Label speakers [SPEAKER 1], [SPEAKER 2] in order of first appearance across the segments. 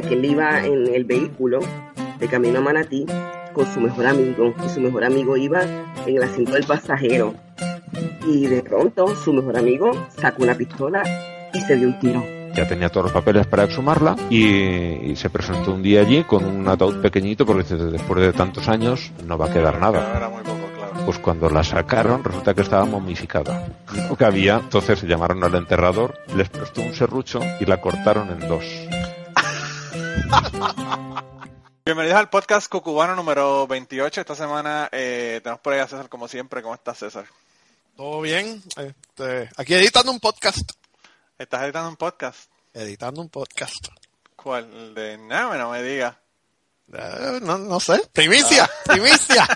[SPEAKER 1] cuenta que él iba en el vehículo de camino a Manatí con su mejor amigo y su mejor amigo iba en el asiento del pasajero y de pronto su mejor amigo sacó una pistola y se dio un tiro.
[SPEAKER 2] Ya tenía todos los papeles para exhumarla y, y se presentó un día allí con un ataúd pequeñito porque dice, después de tantos años no va a quedar nada. Pues cuando la sacaron resulta que estaba momificada. Lo que había, entonces llamaron al enterrador, les prestó un serrucho y la cortaron en dos.
[SPEAKER 3] Bienvenidos al podcast Cucubano número 28. Esta semana eh, tenemos por ahí a César como siempre. ¿Cómo estás, César?
[SPEAKER 4] Todo bien. Este, aquí editando un podcast.
[SPEAKER 3] ¿Estás editando un podcast?
[SPEAKER 4] Editando un podcast.
[SPEAKER 3] ¿Cuál? El de... No, no me digas.
[SPEAKER 4] Eh, no, no sé. Primicia, primicia.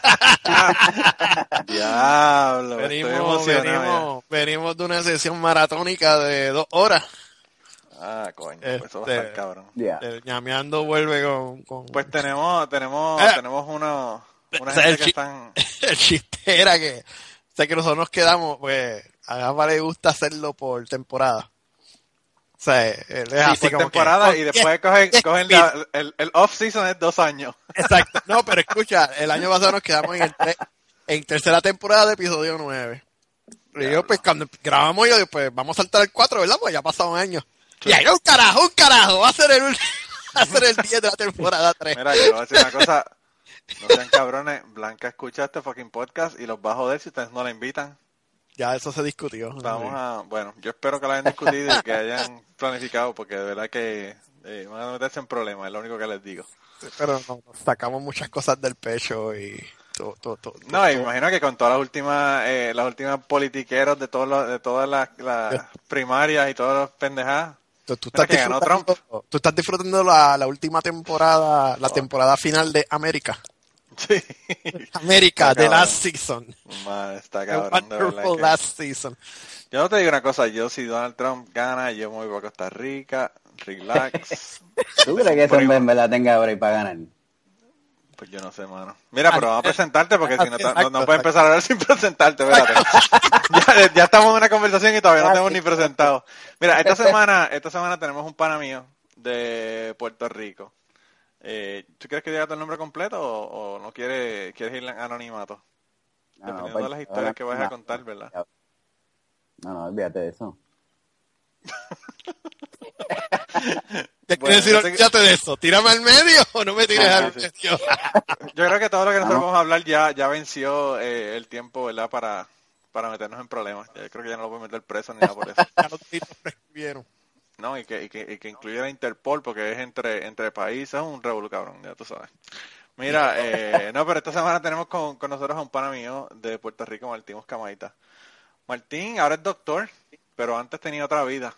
[SPEAKER 3] Diablo,
[SPEAKER 4] venimos, venimos, venimos de una sesión maratónica de dos horas.
[SPEAKER 3] Ya. Ah, coño, pues eso va a estar
[SPEAKER 4] Este-
[SPEAKER 3] cabrón.
[SPEAKER 5] Ya.
[SPEAKER 4] El ñameando vuelve con, con-
[SPEAKER 3] Pues tenemos, tenemos,
[SPEAKER 4] Eh.
[SPEAKER 3] tenemos unos, una
[SPEAKER 4] O sea,
[SPEAKER 3] gente
[SPEAKER 4] el
[SPEAKER 3] que
[SPEAKER 4] chi-
[SPEAKER 3] están...
[SPEAKER 4] el chiste era que, o sea, que nosotros nos quedamos, pues, a Gama le gusta hacerlo por temporada. O sea, él es
[SPEAKER 3] Sí,
[SPEAKER 4] así
[SPEAKER 3] por
[SPEAKER 4] como
[SPEAKER 3] temporada
[SPEAKER 4] oh,
[SPEAKER 3] y después cogen, cogen la- el, el off-season es dos años.
[SPEAKER 4] Exacto. No, pero escucha, el año pasado nos quedamos en, el tre- en tercera temporada de episodio 9. Y yo, pues, cuando grabamos, yo pues, vamos a saltar el 4, ¿verdad? Pues ya ha pasado un año. Y ahí, un carajo, un carajo, va a ser el, va a ser el 10 de la temporada 3.
[SPEAKER 3] Mira, yo voy a decir una cosa. No sean cabrones. Blanca escucha este fucking podcast y los va a joder si ustedes no la invitan.
[SPEAKER 4] Ya eso se discutió.
[SPEAKER 3] Vamos a... Bueno, yo espero que la hayan discutido y que hayan planificado porque de verdad que eh, van a meterse en problemas, es lo único que les digo.
[SPEAKER 4] Pero no, nos sacamos muchas cosas del pecho y todo, todo, todo.
[SPEAKER 3] No, imagino que con todas las últimas, eh, las últimas politiqueros de todos los, de todas las, las primarias y todas las pendejadas.
[SPEAKER 4] Tú, tú estás
[SPEAKER 3] que
[SPEAKER 4] tú estás disfrutando la, la última temporada, la temporada final de América.
[SPEAKER 3] Sí.
[SPEAKER 4] América,
[SPEAKER 3] cabrón.
[SPEAKER 4] Last Season.
[SPEAKER 3] Man, está cabrón, de
[SPEAKER 4] Wonderful
[SPEAKER 3] que-
[SPEAKER 4] Last Season.
[SPEAKER 3] Yo no te digo una cosa, yo si Donald Trump gana, yo me voy para Costa Rica, relax.
[SPEAKER 5] ¿Tú crees que ese en verdad tenga break para ganar?
[SPEAKER 3] Pues yo no sé, mano. Mira, pero vamos a presentarte porque si no, no, no puedes empezar a hablar sin presentarte, espérate. ya, ya estamos en una conversación y todavía no tenemos ni presentado. Mira, esta semana, esta semana tenemos un pana mío de Puerto Rico. Eh, ¿Tú quieres que diga tu nombre completo o, o no quieres, quieres ir en anonimato?
[SPEAKER 5] No, no,
[SPEAKER 3] Dependiendo
[SPEAKER 5] pues,
[SPEAKER 3] de las historias que vayas a
[SPEAKER 5] no,
[SPEAKER 3] contar, ¿verdad?
[SPEAKER 5] No, no, olvídate de eso.
[SPEAKER 4] ¿Qué
[SPEAKER 3] Bueno,
[SPEAKER 4] decir?
[SPEAKER 3] que-
[SPEAKER 4] Olvídate de eso. Tírame al medio o no me tires
[SPEAKER 3] Ah,
[SPEAKER 4] al
[SPEAKER 3] sí.
[SPEAKER 4] medio.
[SPEAKER 3] Yo creo que todo lo que nosotros
[SPEAKER 5] Ah.
[SPEAKER 3] vamos a hablar ya, ya venció eh, el tiempo, ¿verdad? Para, para meternos en problemas. Yo creo que ya no lo voy a meter preso ni nada por eso.
[SPEAKER 4] Ya los prescribieron.
[SPEAKER 3] No, y que, y que, y que incluye a Interpol porque es entre, entre países, es un revolú, cabrón, ya tú sabes. Mira, eh, no, pero esta semana tenemos con, con nosotros a un pana mío de Puerto Rico, Martín Oscamaita. Martín ahora es doctor, pero antes tenía otra vida.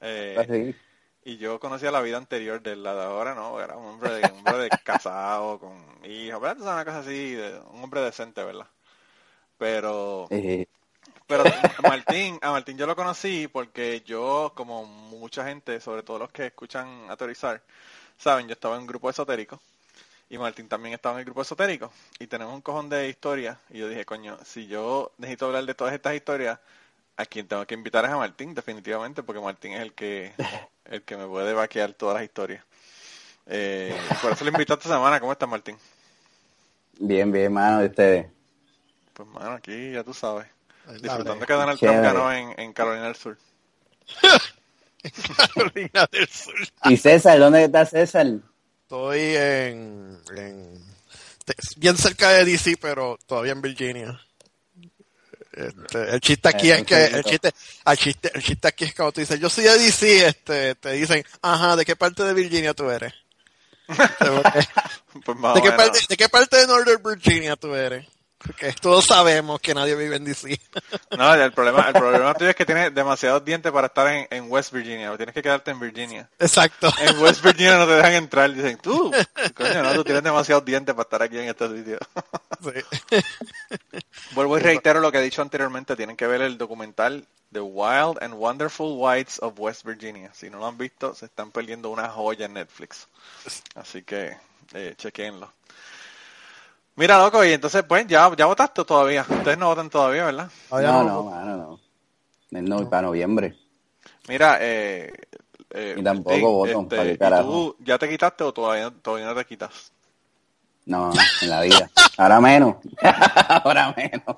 [SPEAKER 3] Eh,
[SPEAKER 5] Así.
[SPEAKER 3] y yo conocía la vida anterior de la de ahora, ¿no? Era un hombre de, un hombre de casado, con hijos, ¿verdad? Una cosa así, de, un hombre decente, ¿verdad? Pero...
[SPEAKER 5] Eh,
[SPEAKER 3] Pero a Martín, a Martín yo lo conocí porque yo, como mucha gente, sobre todo los que escuchan Autorizar, saben, yo estaba en un grupo esotérico y Martín también estaba en el grupo esotérico y tenemos un cojón de historias y yo dije, coño, si yo necesito hablar de todas estas historias, a quien tengo que invitar es a Martín, definitivamente, porque Martín es el que, el que me puede vaquear todas las historias. Eh, por eso lo invito esta semana. ¿Cómo estás, Martín?
[SPEAKER 5] bien, bien, mano, de ustedes.
[SPEAKER 3] Pues, mano, aquí ya tú sabes.
[SPEAKER 4] Dale.
[SPEAKER 3] Disfrutando que Donald Trump ganó en, en Carolina del Sur.
[SPEAKER 4] Carolina del Sur.
[SPEAKER 5] ¿Y César? ¿Dónde está César?
[SPEAKER 4] Estoy en, en- bien cerca de DC, pero todavía en Virginia. Este, el chiste aquí
[SPEAKER 5] Eh,
[SPEAKER 4] es que el chiste, el chiste, el chiste aquí es cuando tú dices yo soy de DC, este, te dicen, ajá, ¿de qué parte de Virginia tú eres?
[SPEAKER 3] Pues más
[SPEAKER 4] ¿De qué, parte, ¿De qué parte de Northern Virginia tú eres? Porque todos sabemos que nadie vive en DC.
[SPEAKER 3] No, el problema, el problema tuyo es que tienes demasiados dientes para estar en, en West Virginia. Tienes que quedarte en Virginia.
[SPEAKER 4] Exacto.
[SPEAKER 3] En West Virginia no te dejan entrar. Dicen, tú, coño, no, tú tienes demasiados dientes para estar aquí en este sitio.
[SPEAKER 4] Sí.
[SPEAKER 3] Vuelvo y reitero lo que he dicho anteriormente. Tienen que ver el documental The Wild and Wonderful Whites of West Virginia. Si no lo han visto, se están perdiendo una joya en Netflix. Así que, eh, chequenlo. Mira, loco, y entonces, pues, ya, ya votaste todavía. Ustedes no votan todavía, ¿verdad?
[SPEAKER 4] Todavía
[SPEAKER 5] No,
[SPEAKER 4] no-
[SPEAKER 5] no, mano, no. No, para noviembre.
[SPEAKER 3] Mira, eh, eh,
[SPEAKER 5] Y tampoco
[SPEAKER 3] Martín,
[SPEAKER 5] voto, ¿para qué
[SPEAKER 3] ¿y
[SPEAKER 5] carajo?
[SPEAKER 3] tú ya te quitaste o todavía, todavía no te quitas?
[SPEAKER 5] No, no, en la vida. Ahora menos. Ahora menos.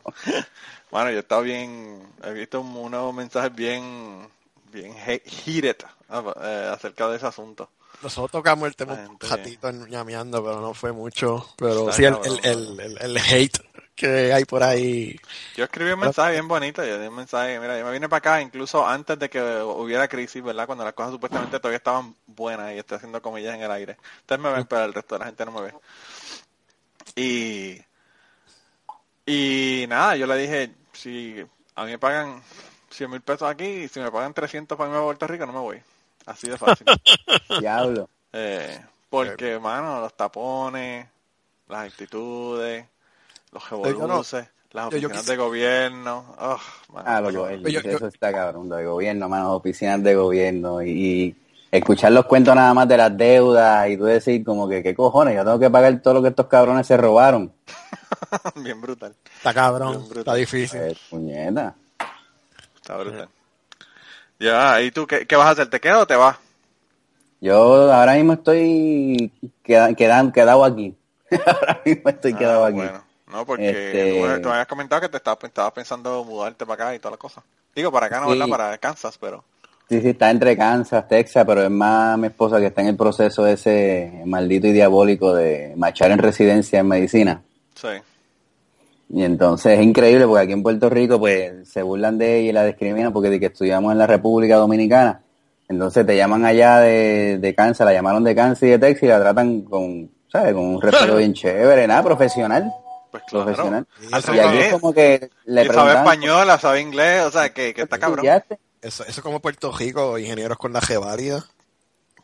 [SPEAKER 3] Bueno, yo he estado bien, he visto un- unos mensajes bien, bien he- heated eh, acerca de ese asunto.
[SPEAKER 4] Nosotros tocamos el tema un ratito ñameando, pero no fue mucho. Pero
[SPEAKER 3] Está
[SPEAKER 4] sí, el,
[SPEAKER 3] cabrón,
[SPEAKER 4] el, el, el, el hate que hay por ahí.
[SPEAKER 3] Yo escribí un mensaje bien bonito, yo di un mensaje, mira, yo me vine para acá incluso antes de que hubiera crisis, ¿verdad? Cuando las cosas supuestamente todavía estaban buenas y estoy haciendo comillas en el aire. Ustedes me ven, pero el resto de la gente no me ve. Y, y nada, yo le dije, si a mí me pagan 100 mil pesos aquí y si me pagan 300 para irme a Puerto Rico, no me voy. Así de fácil.
[SPEAKER 5] Diablo.
[SPEAKER 3] Eh, porque, mano, los tapones, las actitudes, los revoluces, las
[SPEAKER 4] yo- yo
[SPEAKER 3] oficinas de gobierno. mano,
[SPEAKER 5] Ah, loco, el-
[SPEAKER 4] Yo- yo-
[SPEAKER 5] eso está cabrón, de gobierno, mano, oficinas de gobierno y, y escuchar los cuentos nada más de las deudas y tú decir como que, ¿qué cojones? Yo tengo que pagar todo lo que estos cabrones se robaron.
[SPEAKER 3] Bien brutal,
[SPEAKER 4] Está cabrón,
[SPEAKER 3] Bien brutal.
[SPEAKER 4] está difícil.
[SPEAKER 5] Eh, puñeta.
[SPEAKER 3] está brutal. Ya, ¿y tú qué, qué vas a hacer? ¿Te quedas o te vas?
[SPEAKER 5] Yo ahora mismo estoy queda, quedado aquí. ahora mismo estoy quedado
[SPEAKER 3] Ah,
[SPEAKER 5] aquí.
[SPEAKER 3] Bueno, no, porque
[SPEAKER 5] Este-
[SPEAKER 3] tú, tú me habías comentado que te estabas, estabas pensando mudarte para acá y toda la cosa. Digo, para acá no,
[SPEAKER 5] Sí.
[SPEAKER 3] ¿verdad? Para Kansas, pero...
[SPEAKER 5] Sí, sí, está entre Kansas, Texas, pero es más mi esposa que está en el proceso ese maldito y diabólico de marchar en residencia en medicina.
[SPEAKER 3] Sí.
[SPEAKER 5] Y entonces es increíble porque aquí en Puerto Rico pues se burlan de ella y la discriminan porque de que estudiamos en la República Dominicana. Entonces te llaman allá de, de Kansas, la llamaron de Kansas y de Texas y la tratan con, ¿sabes? Con un respeto bien chévere, nada, profesional.
[SPEAKER 3] Pues claro.
[SPEAKER 5] Profesional.
[SPEAKER 3] Así
[SPEAKER 5] Y aquí es como que le
[SPEAKER 3] y sabe española, sabe inglés, o sea, que, que está cabrón.
[SPEAKER 4] Eso, eso como Puerto Rico, ingenieros con la válida.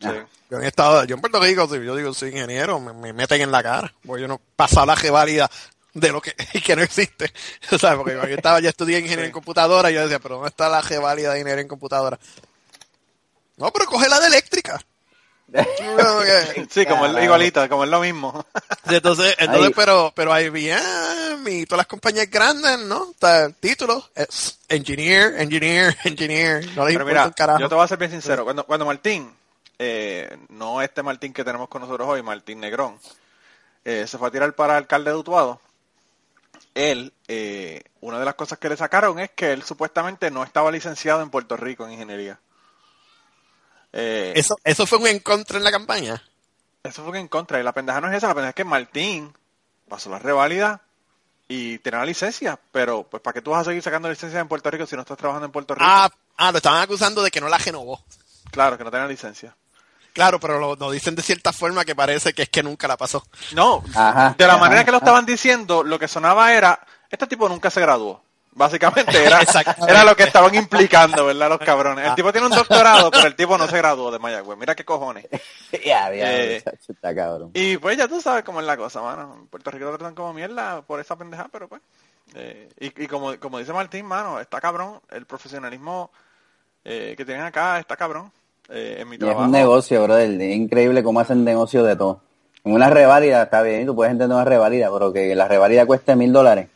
[SPEAKER 3] Sí.
[SPEAKER 4] Yo en estado, yo en Puerto Rico, si yo digo soy ingeniero, me, me meten en la cara. Porque yo no pasaba la válida de lo que, y que no existe. O sea, porque yo estaba, ya estudié ingeniería en computadora y yo decía, pero ¿dónde está la válida de ingeniería en computadora? No, pero coge la de eléctrica.
[SPEAKER 3] Sí, como es
[SPEAKER 5] Carajo.
[SPEAKER 3] igualito, como es lo mismo.
[SPEAKER 4] entonces, entonces pero, pero IBM y todas las compañías grandes, ¿no? Está el título es engineer, engineer, engineer. No
[SPEAKER 3] Pero mira, yo te voy a ser bien sincero. Cuando, cuando Martín, eh, no este Martín que tenemos con nosotros hoy, Martín Negrón, eh, se fue a tirar para alcalde de Utuado, él, eh, una de las cosas que le sacaron es que él supuestamente no estaba licenciado en Puerto Rico en ingeniería. Eh,
[SPEAKER 4] Eso, eso fue un en contra en la campaña.
[SPEAKER 3] Eso fue en contra. Y la pendeja no es esa, la pendeja es que Martín pasó la reválida y tenía la licencia. Pero, pues, ¿para qué tú vas a seguir sacando licencia en Puerto Rico si no estás trabajando en Puerto Rico?
[SPEAKER 4] Ah, ah, lo estaban acusando de que no la renovó.
[SPEAKER 3] Claro, que no tenía licencia.
[SPEAKER 4] Claro, pero lo, lo dicen de cierta forma que parece que es que nunca la pasó.
[SPEAKER 3] No,
[SPEAKER 5] Ajá,
[SPEAKER 3] de la
[SPEAKER 5] ajá,
[SPEAKER 3] manera que lo
[SPEAKER 5] ajá.
[SPEAKER 3] estaban diciendo, lo que sonaba era, este tipo nunca se graduó. Básicamente era, era lo que estaban implicando, ¿verdad? Los cabrones. El tipo tiene un doctorado, pero el tipo no se graduó de Mayagüez. Mira qué cojones.
[SPEAKER 5] Ya, diablo,
[SPEAKER 3] Eh,
[SPEAKER 5] está cabrón.
[SPEAKER 3] Y pues ya tú sabes cómo es la cosa, mano. En Puerto Rico lo tratan como mierda por esa pendeja, pero pues. eh, y y como, como dice Martín, mano, está cabrón. El profesionalismo eh, que tienen acá está cabrón. Eh, en mi
[SPEAKER 5] Y es un negocio, brother. Es increíble cómo hacen negocio de todo. En una reválida está bien, tú puedes entender una reválida, pero que la reválida cueste mil dólares.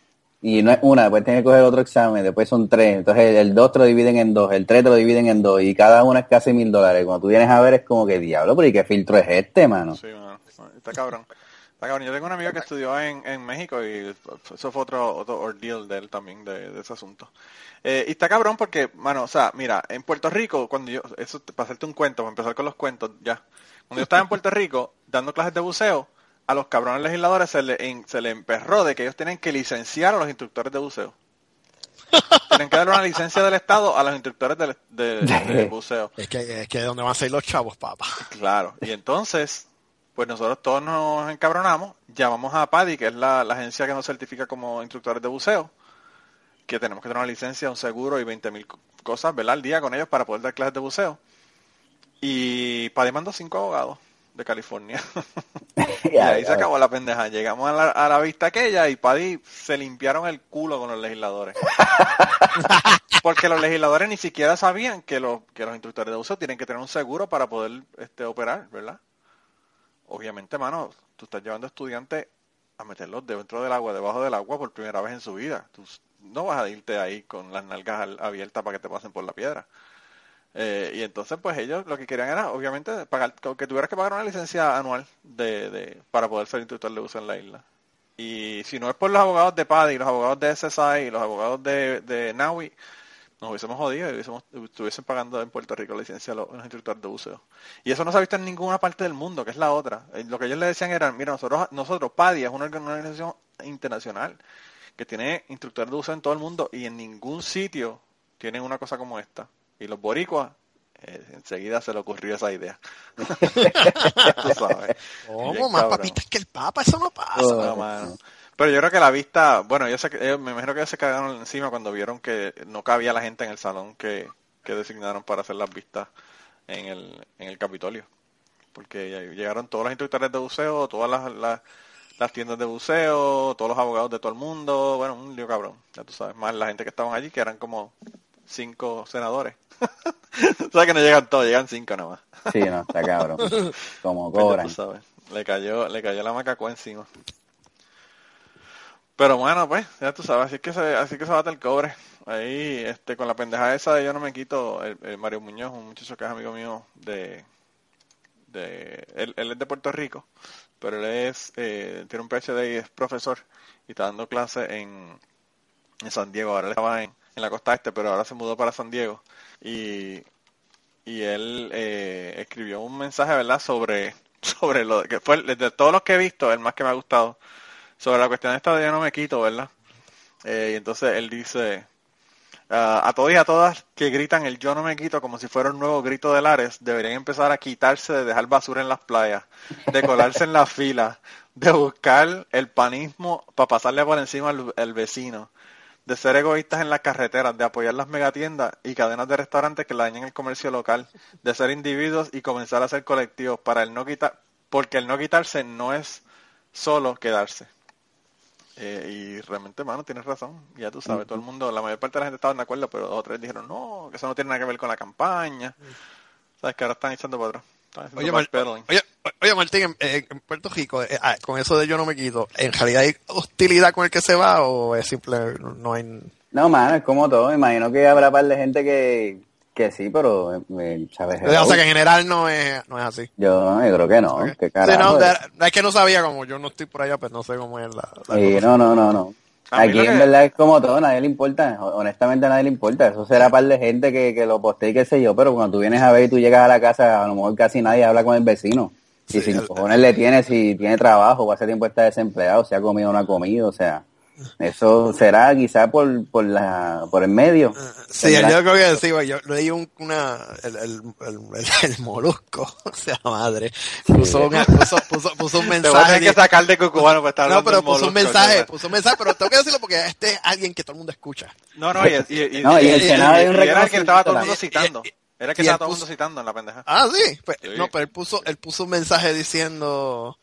[SPEAKER 5] Y no es una, después tienes que coger otro examen, después son tres. Entonces el, el dos te lo dividen en dos, el tres te lo dividen en dos, y cada una es casi mil dólares. Cuando tú vienes a ver es como que diablo, pero ¿y qué filtro es este, mano?
[SPEAKER 3] Sí, mano. Está cabrón. Está cabrón. Yo tengo un amigo que estudió en, en México y eso fue otro, otro ordeal de él también, de, de ese asunto. Eh, y está cabrón porque, mano, o sea, mira, en Puerto Rico, cuando yo, eso, para hacerte un cuento, para empezar con los cuentos, ya. Cuando yo estaba en Puerto Rico dando clases de buceo, a los cabrones legisladores se le, en- se le emperró de que ellos tienen que licenciar a los instructores de buceo. Tienen que darle una licencia del Estado a los instructores de, de- de buceo.
[SPEAKER 4] Es que, es que de dónde van a salir los chavos, papá.
[SPEAKER 3] Claro, y entonces, pues nosotros todos nos encabronamos, llamamos a PADI, que es la, la agencia que nos certifica como instructores de buceo, que tenemos que tener una licencia, un seguro y 20 mil cosas, ¿verdad? Al día con ellos para poder dar clases de buceo. Y PADI mandó cinco abogados de California. y ahí se acabó la pendeja. Llegamos a la, a la vista aquella y PADI se limpiaron el culo con los legisladores. Porque los legisladores ni siquiera sabían que los, que los instructores de buceo tienen que tener un seguro para poder este, operar, ¿verdad? Obviamente, mano, tú estás llevando estudiantes a meterlos dentro del agua, debajo del agua por primera vez en su vida. Tú no vas a irte ahí con las nalgas al- abiertas para que te pasen por la piedra. Eh, y entonces, pues ellos lo que querían era, obviamente, pagar, que tuvieras que pagar una licencia anual de, de, para poder ser instructor de uso en la isla. Y si no es por los abogados de PADI, los abogados de SSI y los abogados de, de NAUI, nos hubiésemos jodido y hubiésemos, estuviesen pagando en Puerto Rico la licencia a los, instructores de buceo. Y eso no se ha visto en ninguna parte del mundo, que es la otra. Eh, Lo que ellos le decían era, mira, nosotros, nosotros PADI es una organ- una organización internacional que tiene instructores de buceo en todo el mundo y en ningún sitio tienen una cosa como esta. Y los boricuas, eh, enseguida se le ocurrió esa idea. Tú sabes.
[SPEAKER 4] ¿Cómo? Más papitas que el Papa, eso no pasa.
[SPEAKER 3] No. Pero yo creo que la vista, bueno, yo sé que, ellos- me imagino que ellos se cagaron encima cuando vieron que no cabía la gente en el salón que, que designaron para hacer las vistas en el, en el Capitolio. Porque llegaron todos los instructores de buceo, todas las, las, las tiendas de buceo, todos los abogados de todo el mundo, bueno, un lío cabrón, ya tú sabes, más la gente que estaban allí, que eran como cinco senadores. o sea que no llegan todos, llegan cinco nada más.
[SPEAKER 5] Sí, no, está cabrón. Como cobran.
[SPEAKER 3] sabes, le cayó, le cayó la macacó encima. Pero bueno, pues, ya tú sabes, así que se, así que se bate el cobre. Ahí, este, con la pendeja esa de yo no me quito, el, el Mario Muñoz, un muchacho que es amigo mío de, de, él, él es de Puerto Rico, pero él es, eh, tiene un PhD y es profesor y está dando clases en, en San Diego. Ahora él estaba en, en la costa este, pero ahora se mudó para San Diego. Y, y él eh, escribió un mensaje, ¿verdad?, sobre, sobre lo que fue, de todos los que he visto, el más que me ha gustado, sobre la cuestión esta de yo no me quito, ¿verdad? Eh, y entonces él dice, ah, a todos y a todas que gritan el yo no me quito como si fuera un nuevo grito de Lares, deberían empezar a quitarse de dejar basura en las playas, de colarse en las filas, de buscar el panismo para pasarle por encima al, vecino, de ser egoístas en las carreteras, de apoyar las megatiendas y cadenas de restaurantes que dañan el comercio local, de ser individuos y comenzar a ser colectivos para el no quitar, porque el no quitarse no es solo quedarse. Eh, y realmente, mano, tienes razón. Ya tú sabes, todo el mundo, la mayor parte de la gente estaba de acuerdo, pero dos o tres dijeron, no, que eso no tiene nada que ver con la campaña. Sabes que ahora están echando para atrás.
[SPEAKER 4] Oye, Mar- oye, oye, Martín, en, Puerto Rico, eh, ah, con eso de yo no me quito, ¿en realidad hay hostilidad con el que se va o es simple, no, no hay...
[SPEAKER 5] No, mano, es como todo. Imagino que habrá par de gente que, que sí, pero, eh, ¿sabes?
[SPEAKER 4] o sea, que en general no es, no es así.
[SPEAKER 5] Yo, yo creo que no. ¿Qué
[SPEAKER 4] Sí,
[SPEAKER 5] carajo?
[SPEAKER 4] no, es que no sabía, como yo no estoy por allá, pues no sé cómo es la... la
[SPEAKER 5] Sí,
[SPEAKER 4] cosa.
[SPEAKER 5] no, no, no, no.
[SPEAKER 3] A
[SPEAKER 5] Aquí en
[SPEAKER 3] que-
[SPEAKER 5] verdad es como todo, nadie le importa, honestamente a nadie le importa, eso será par de gente que, que lo postee y qué sé yo, pero cuando tú vienes a ver y tú llegas a la casa, a lo mejor casi nadie habla con el vecino, y
[SPEAKER 4] Sí,
[SPEAKER 5] si
[SPEAKER 4] el-
[SPEAKER 5] cojones le tiene, si tiene trabajo, o hace tiempo está desempleado, si ha comido o no ha comido, o sea, eso será quizá por, por la, por el medio.
[SPEAKER 4] Sí,
[SPEAKER 5] ¿verdad?
[SPEAKER 4] yo creo que sí, yo leí un, una, el, el, el, el, el molusco, o sea, madre, puso, un, puso, puso, puso un
[SPEAKER 3] Te
[SPEAKER 4] mensaje.
[SPEAKER 3] tener que sacar de cucubano para estar
[SPEAKER 4] no, pero puso un
[SPEAKER 3] molusco,
[SPEAKER 4] mensaje,
[SPEAKER 3] ¿sabes?
[SPEAKER 4] puso un mensaje, pero tengo que decirlo porque este es alguien que todo el mundo escucha.
[SPEAKER 3] No, no, y, y, y,
[SPEAKER 5] No, y el
[SPEAKER 3] y-
[SPEAKER 5] Senado
[SPEAKER 3] y-
[SPEAKER 5] hay un
[SPEAKER 3] y era el que estaba todo el mundo citando. Era el que
[SPEAKER 4] y
[SPEAKER 3] estaba todo el mundo citando en la pendeja.
[SPEAKER 4] Ah, sí, pues,
[SPEAKER 3] Sí.
[SPEAKER 4] no, pero él puso, él puso un mensaje diciendo,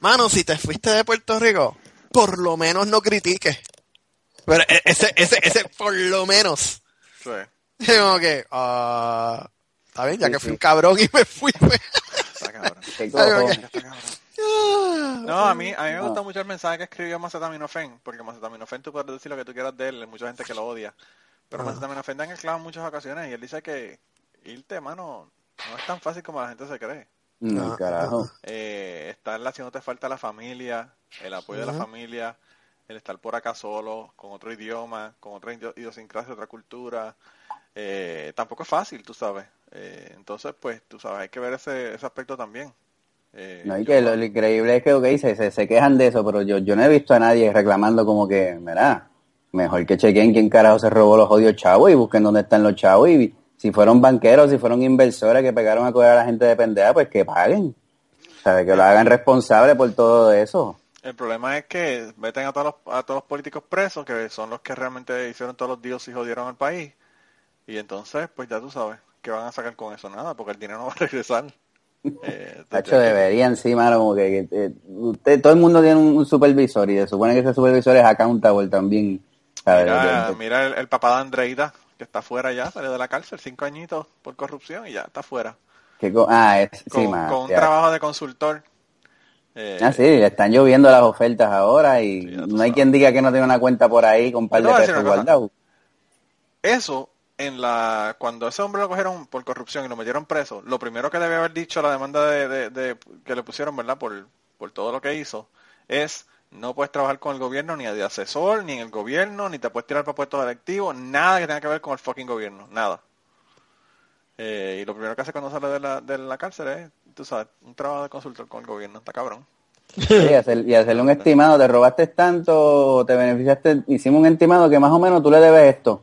[SPEAKER 4] mano, si te fuiste de Puerto Rico, por lo menos no critiques. Pero e- ese, ese, ese, por lo menos.
[SPEAKER 3] Sí.
[SPEAKER 4] Y como que, ah, está bien, ya
[SPEAKER 5] Sí,
[SPEAKER 4] que fui
[SPEAKER 5] sí.
[SPEAKER 4] un cabrón y me fui, pues.
[SPEAKER 3] Está cabrón.
[SPEAKER 5] ¿Qué
[SPEAKER 4] Ay,
[SPEAKER 5] cojones?
[SPEAKER 3] Está cabrón.
[SPEAKER 4] Ah,
[SPEAKER 3] No, a mí, a mí me gusta mucho el mensaje que escribió Macetaminofen, porque Macetaminofen tú puedes decir lo que tú quieras de él, hay mucha gente que lo odia, pero
[SPEAKER 4] Ah.
[SPEAKER 3] Macetaminofen da en el clavo en muchas ocasiones y él dice que irte, mano, no es tan fácil como la gente se cree.
[SPEAKER 5] No,
[SPEAKER 4] Ah,
[SPEAKER 5] carajo.
[SPEAKER 3] Eh, estar haciendo te falta la familia, el apoyo de la familia, el estar por acá solo, con otro idioma, con otra idio- idiosincrasia, otra cultura, eh, tampoco es fácil, tú sabes. Eh, entonces, pues, tú sabes, hay que ver ese, ese aspecto también. Eh,
[SPEAKER 5] No, y
[SPEAKER 3] yo-
[SPEAKER 5] que lo, lo increíble es que, ok, se, se, se quejan de eso, pero yo, yo no he visto a nadie reclamando como que, mira, mejor que chequen quién carajo se robó los odios chavos y busquen dónde están los chavos y si fueron banqueros, si fueron inversores que pegaron a coger a la gente de pendeja, pues que paguen. ¿Sabes? Que lo hagan responsable por todo eso.
[SPEAKER 3] El problema es que meten a todos los, a todos los políticos presos, que son los que realmente hicieron todos los dios y jodieron al país. Y entonces, pues ya tú sabes, ¿qué van a sacar con eso? Nada, porque el dinero no va a regresar. Eh,
[SPEAKER 5] Tacho, deberían, sí, mano, como que, que, eh, usted, todo el mundo tiene un, un supervisor y se supone que ese supervisor es accountable también. ¿sabes?
[SPEAKER 3] Mira, el, el papá de Andreida, que está fuera ya, salió de la cárcel, cinco añitos por corrupción y ya está fuera.
[SPEAKER 5] ah, es, sí,
[SPEAKER 3] Con, un
[SPEAKER 5] ya.
[SPEAKER 3] trabajo de consultor. Eh,
[SPEAKER 5] Ah, sí, le están lloviendo las ofertas ahora y
[SPEAKER 3] Sí,
[SPEAKER 5] no hay
[SPEAKER 3] sabes.
[SPEAKER 5] quien diga que no tiene una cuenta por ahí con un par de pesos guardados.
[SPEAKER 3] Eso en la cuando ese hombre lo cogieron por corrupción y lo metieron preso, lo primero que debe haber dicho la demanda de, de- de- que le pusieron, ¿verdad? Por, por todo lo que hizo, es no puedes trabajar con el gobierno ni de asesor, ni en el gobierno, ni te puedes tirar para puestos electivos, nada que tenga que ver con el fucking gobierno, nada. Eh, y lo primero que hace cuando sale de la, de la cárcel es, tú sabes, un trabajo de consultor con el gobierno, está cabrón.
[SPEAKER 5] Sí, y, hacer- y hacerle un estimado, te robaste tanto, te beneficiaste, hicimos un estimado que más o menos tú le debes esto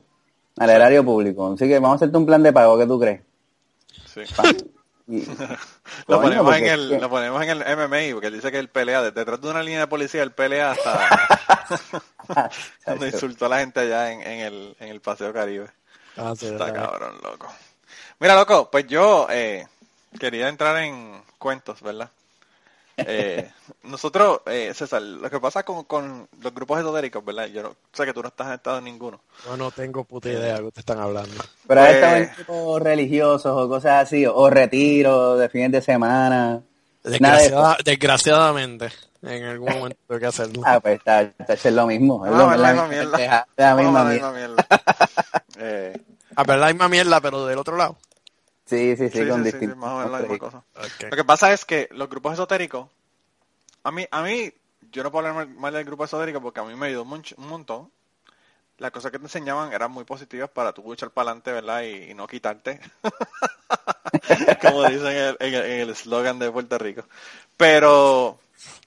[SPEAKER 5] al erario público. Así que vamos a hacerte un plan de pago, ¿qué tú crees?
[SPEAKER 3] Sí.
[SPEAKER 5] Y-
[SPEAKER 3] Lo
[SPEAKER 5] coño,
[SPEAKER 3] ponemos,
[SPEAKER 5] porque
[SPEAKER 3] en el, lo ponemos en el MMA, porque él dice que él pelea, de- detrás de una línea de policía, él pelea hasta cuando insultó a la gente allá en, en el, en el Paseo Caribe.
[SPEAKER 4] Ah, sí,
[SPEAKER 3] Está
[SPEAKER 4] verdad.
[SPEAKER 3] cabrón, loco. Mira, loco, pues yo eh, quería entrar en cuentos, ¿verdad? Eh, nosotros, eh, César, lo que pasa con, con los grupos esotéricos, ¿verdad? Yo no, sé que tú no estás en estado en ninguno.
[SPEAKER 4] Yo no tengo puta idea de lo que ustedes están hablando.
[SPEAKER 5] Pero
[SPEAKER 3] Pues-
[SPEAKER 5] estado en grupos religiosos o cosas así, o, o retiros de fines de semana. De
[SPEAKER 4] desgraciadamente, en algún momento tengo que hacerlo.
[SPEAKER 5] Ah, pues está, está- es lo mismo. Es
[SPEAKER 3] Ah,
[SPEAKER 5] lo- la
[SPEAKER 3] misma mierda.
[SPEAKER 5] es la misma mierda.
[SPEAKER 3] misma mierda. Eh,
[SPEAKER 4] A ver, la misma mierda, pero del otro lado.
[SPEAKER 5] Sí, sí, sí,
[SPEAKER 3] sí,
[SPEAKER 5] con
[SPEAKER 3] sí, sí, sí,
[SPEAKER 5] distintos.
[SPEAKER 3] más o menos la misma cosa. Lo que pasa es que los grupos esotéricos, a mí, a mí, yo no puedo hablar mal, del grupo esotérico porque a mí me ayudó mucho- un montón. Las cosas que te enseñaban eran muy positivas para tú echar para adelante, ¿verdad? Y, y no quitarte. Como dicen en el- en el en el eslogan de Puerto Rico. Pero,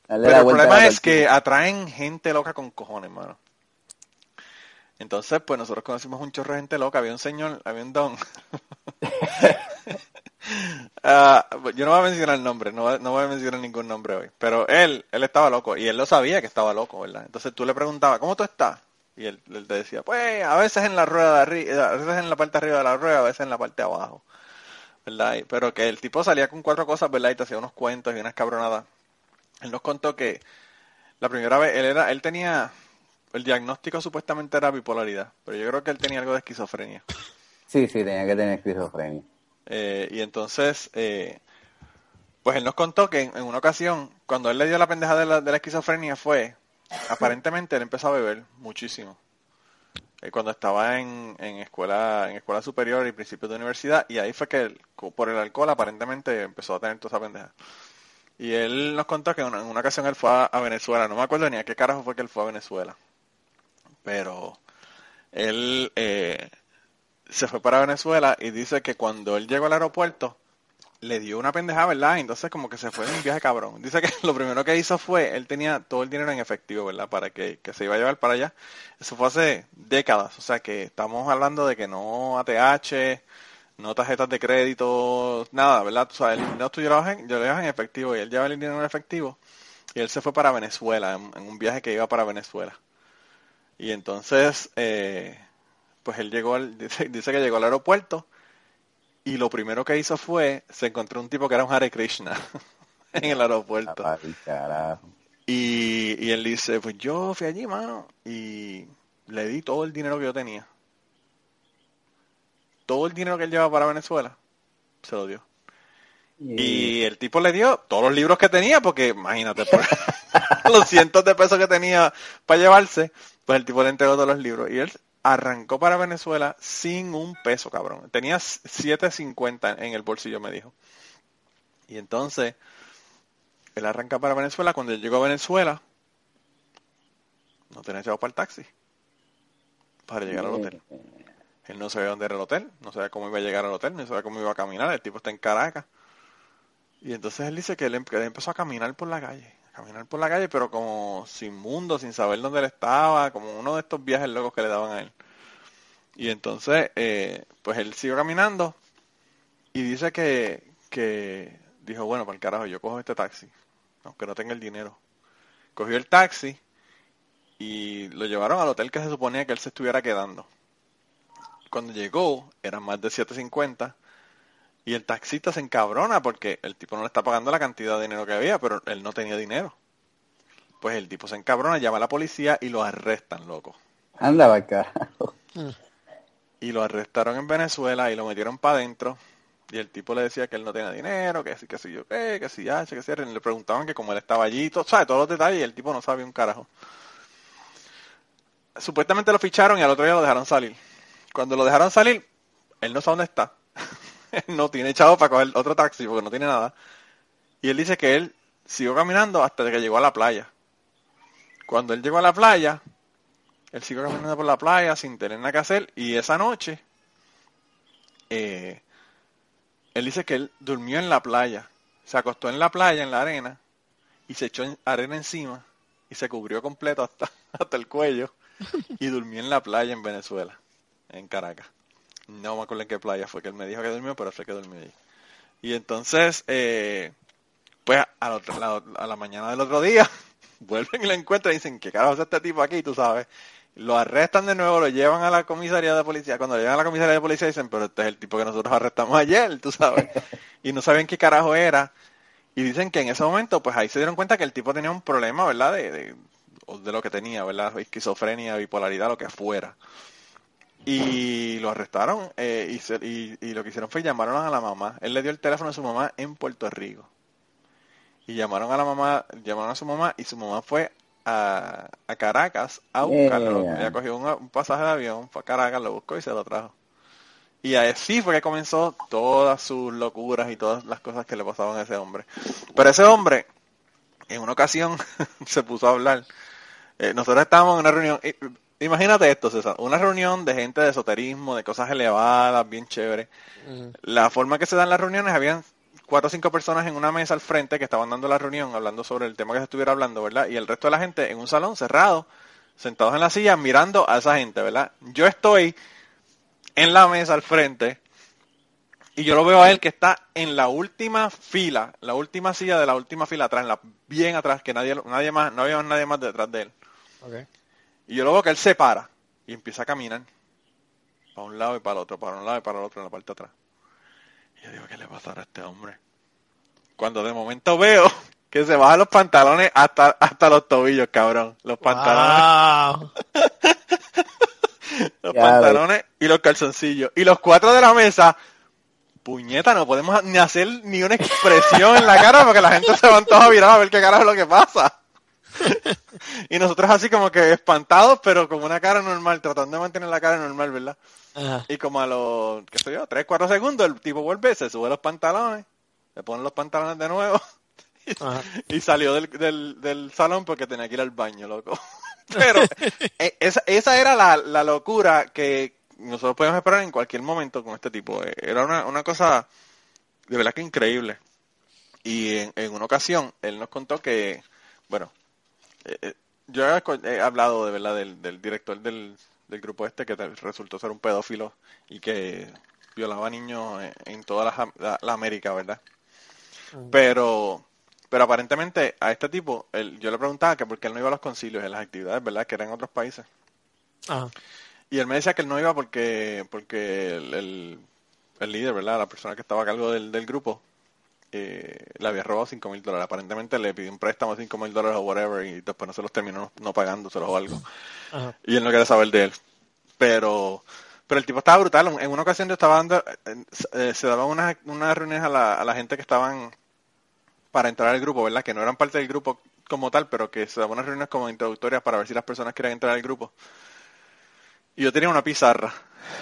[SPEAKER 5] Dale
[SPEAKER 3] pero el problema es que atraen gente loca con cojones, mano. Entonces, pues nosotros conocimos un chorro de gente loca. Había un señor, había un don. Ah, yo no voy a mencionar el nombre, no, no voy a mencionar ningún nombre hoy. Pero él, él estaba loco y él lo sabía que estaba loco, ¿verdad? Entonces tú le preguntabas, ¿cómo tú estás? Y él, te decía, pues a veces en la rueda de arriba, a veces en la parte de arriba de la rueda, a veces en la parte de abajo. ¿Verdad? Pero que el tipo salía con cuatro cosas, ¿verdad? Y te hacía unos cuentos y unas cabronadas. Él nos contó que la primera vez, él era, él tenía, el diagnóstico supuestamente era bipolaridad, pero yo creo que él tenía algo de esquizofrenia.
[SPEAKER 5] Sí, sí, tenía que tener esquizofrenia.
[SPEAKER 3] Eh, y entonces, eh, pues él nos contó que en, una ocasión, cuando él le dio la pendeja de la, de la esquizofrenia fue, aparentemente él empezó a beber muchísimo. Eh, cuando estaba en, en escuela en escuela superior y principios de universidad, y ahí fue que él, por el alcohol aparentemente empezó a tener toda esa pendeja. Y él nos contó que en una, en una ocasión él fue a, a Venezuela, no me acuerdo ni a qué carajo fue que él fue a Venezuela, pero él eh, se fue para Venezuela y dice que cuando él llegó al aeropuerto le dio una pendeja, ¿verdad? Entonces como que se fue en un viaje cabrón. Dice que lo primero que hizo fue, él tenía todo el dinero en efectivo, ¿verdad? Para que, que se iba a llevar para allá. Eso fue hace décadas, o sea que estamos hablando de que no ATH, no tarjetas de crédito, nada, ¿verdad? O sea, el dinero tú en, yo llevas en efectivo y él lleva el dinero en efectivo y él se fue para Venezuela, en, en un viaje que iba para Venezuela. Y entonces, eh, pues él llegó, al, dice, dice que llegó al aeropuerto y lo primero que hizo fue, se encontró un tipo que era un Hare Krishna en el aeropuerto.
[SPEAKER 5] Carajo.
[SPEAKER 3] Y, y él dice, pues yo fui allí, mano, y le di todo el dinero que yo tenía. Todo el dinero que él llevaba para Venezuela, se lo dio. Y el tipo le dio todos los libros que tenía, porque imagínate, por los cientos de pesos que tenía para llevarse, pues el tipo le entregó todos los libros. Y él arrancó para Venezuela sin un peso, cabrón. Tenía 7.50 en el bolsillo, me dijo. Y entonces, él arranca para Venezuela. Cuando él llegó a Venezuela, no tenía echado para el taxi. Para llegar al hotel. Él no sabía dónde era el hotel, no sabía cómo iba a llegar al hotel, no sabía cómo iba a caminar. El tipo está en Caracas. Y entonces él dice que él, em- él empezó a caminar por la calle, caminar por la calle, pero como sin mundo, sin saber dónde él estaba, como uno de estos viajes locos que le daban a él. Y entonces, eh, pues él siguió caminando y dice que, que dijo, bueno, para el carajo, yo cojo este taxi, aunque no tenga el dinero. Cogió el taxi y lo llevaron al hotel que se suponía que él se estuviera quedando. Cuando llegó, eran más de 7.50 y el taxista se encabrona porque el tipo no le está pagando la cantidad de dinero que había, pero él no tenía dinero. Pues el tipo se encabrona, llama a la policía y lo arrestan, loco.
[SPEAKER 5] Anda, va carajo.
[SPEAKER 3] Y lo arrestaron en Venezuela y lo metieron para adentro. Y el tipo le decía que él no tenía dinero, que sí, que sí, yo qué, que sí, ya, que sí. Le preguntaban que como él estaba allí, todo, ¿sabe? Todos los detalles y el tipo no sabía un carajo. Supuestamente lo ficharon y al otro día lo dejaron salir. Cuando lo dejaron salir, él no sabe dónde está. no tiene chavo para coger otro taxi porque no tiene nada. Y él dice que él siguió caminando hasta que llegó a la playa. Cuando él llegó a la playa, él siguió caminando por la playa sin tener nada que hacer y esa noche eh, él dice que él durmió en la playa, se acostó en la playa, en la arena, y se echó arena encima y se cubrió completo hasta, hasta el cuello y durmió en la playa en Venezuela, en Caracas. No me acuerdo en qué playa fue que él me dijo que durmió, pero fue que durmió allí. Y entonces, eh, pues a la, a la mañana del otro día, vuelven y lo encuentran y dicen, ¿qué carajo es este tipo aquí? Tú sabes. Lo arrestan de nuevo, lo llevan a la comisaría de policía. Cuando lo llevan a la comisaría de policía dicen, pero este es el tipo que nosotros arrestamos ayer, tú sabes. y no saben qué carajo era. Y dicen que en ese momento, pues ahí se dieron cuenta que el tipo tenía un problema, ¿verdad? De, de, de lo que tenía, ¿verdad? Esquizofrenia, bipolaridad, lo que fuera. Y lo arrestaron eh, y, se, y, y, lo que hicieron fue llamaron a la mamá. Él le dio el teléfono a su mamá en Puerto Rico. Y llamaron a la mamá, llamaron a su mamá y su mamá fue a, a Caracas a buscarlo. Yeah. Ella cogió un, un, pasaje de avión, fue a Caracas, lo buscó y se lo trajo. Y así fue que comenzó todas sus locuras y todas las cosas que le pasaban a ese hombre. Pero ese hombre, en una ocasión, se puso a hablar. Eh, nosotros estábamos en una reunión, imagínate esto, César, una reunión de gente de esoterismo, de cosas elevadas, bien chévere. Uh -huh. La forma que se dan las reuniones, habían cuatro o cinco personas en una mesa al frente que estaban dando la reunión, hablando sobre el tema que se estuviera hablando, ¿verdad? Y el resto de la gente en un salón cerrado, sentados en la silla, mirando a esa gente, ¿verdad? Yo estoy en la mesa al frente y yo lo veo a él que está en la última fila, la última silla de la última fila atrás, la, bien atrás, que nadie, nadie más, no había nadie más detrás de él.
[SPEAKER 4] Okay.
[SPEAKER 3] Y yo lo veo que él se para y empieza a caminar para un lado y para el otro, para un lado y para el otro en la parte de atrás. Y yo digo, ¿qué le pasará a este hombre? Cuando de momento veo que se bajan los pantalones hasta, hasta los tobillos, cabrón. Los pantalones. Wow. los ya pantalones y los calzoncillos. Y los cuatro de la mesa, puñeta, no podemos ni hacer ni una expresión en la cara porque la gente se van todos a virar a ver qué carajo es lo que pasa. y nosotros así como que espantados, pero con una cara normal, tratando de mantener la cara normal, ¿verdad? Ajá. Y como a los, qué sé yo, 3, 4 segundos, el tipo vuelve, se sube los pantalones, le ponen los pantalones de nuevo y, y salió del, del, del, salón porque tenía que ir al baño, loco. Pero e, esa, esa era la, la, locura que nosotros podemos esperar en cualquier momento con este tipo. E, era una, una cosa de verdad que increíble. Y en, en una ocasión, él nos contó que, bueno, eh, yo he hablado de verdad del, del director del, del, grupo este que resultó ser un pedófilo y que violaba niños en, en toda la, la, la, América, ¿verdad? Pero pero aparentemente a este tipo, él, yo le preguntaba que por qué él no iba a los concilios en las actividades, ¿verdad? Que eran en otros países.
[SPEAKER 4] Ajá.
[SPEAKER 3] Y él me decía que él no iba porque porque el, el, el líder, ¿verdad? La persona que estaba a cargo del, del grupo, eh, le había robado 5 mil dólares. Aparentemente le pidió un préstamo de 5 mil dólares o whatever y después no se los terminó no pagándoselos o algo.
[SPEAKER 4] Ajá.
[SPEAKER 3] Y él no quería saber de él. Pero pero el tipo estaba brutal. En una ocasión yo estaba dando, eh, se daban unas, unas reuniones a la, a la gente que estaban para entrar al grupo, ¿verdad? Que no eran parte del grupo como tal, pero que se daban unas reuniones como introductorias para ver si las personas querían entrar al grupo. Y yo tenía una pizarra.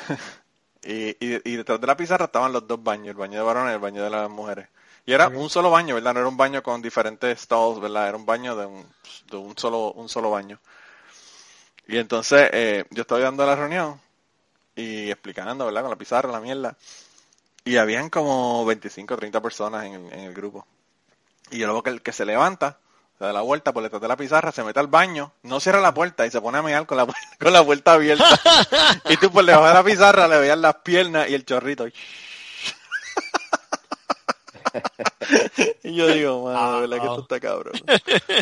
[SPEAKER 3] y, y, y, detrás de la pizarra estaban los dos baños, el baño de varones y el baño de las mujeres. Y era un solo baño, ¿verdad? No era un baño con diferentes stalls, ¿verdad? Era un baño de un, de un solo un solo baño. Y entonces eh, yo estaba dando la reunión y explicando, ¿verdad? Con la pizarra, la mierda. Y habían como 25 o 30 personas en el, en el grupo. Y yo luego que el que se levanta, se da la vuelta por detrás de la pizarra, se mete al baño, no cierra la puerta y se pone a mirar con la, con la puerta abierta. y tú por debajo de la pizarra le veías las piernas y el chorrito. y yo digo, mano, de verdad que esto está cabrón.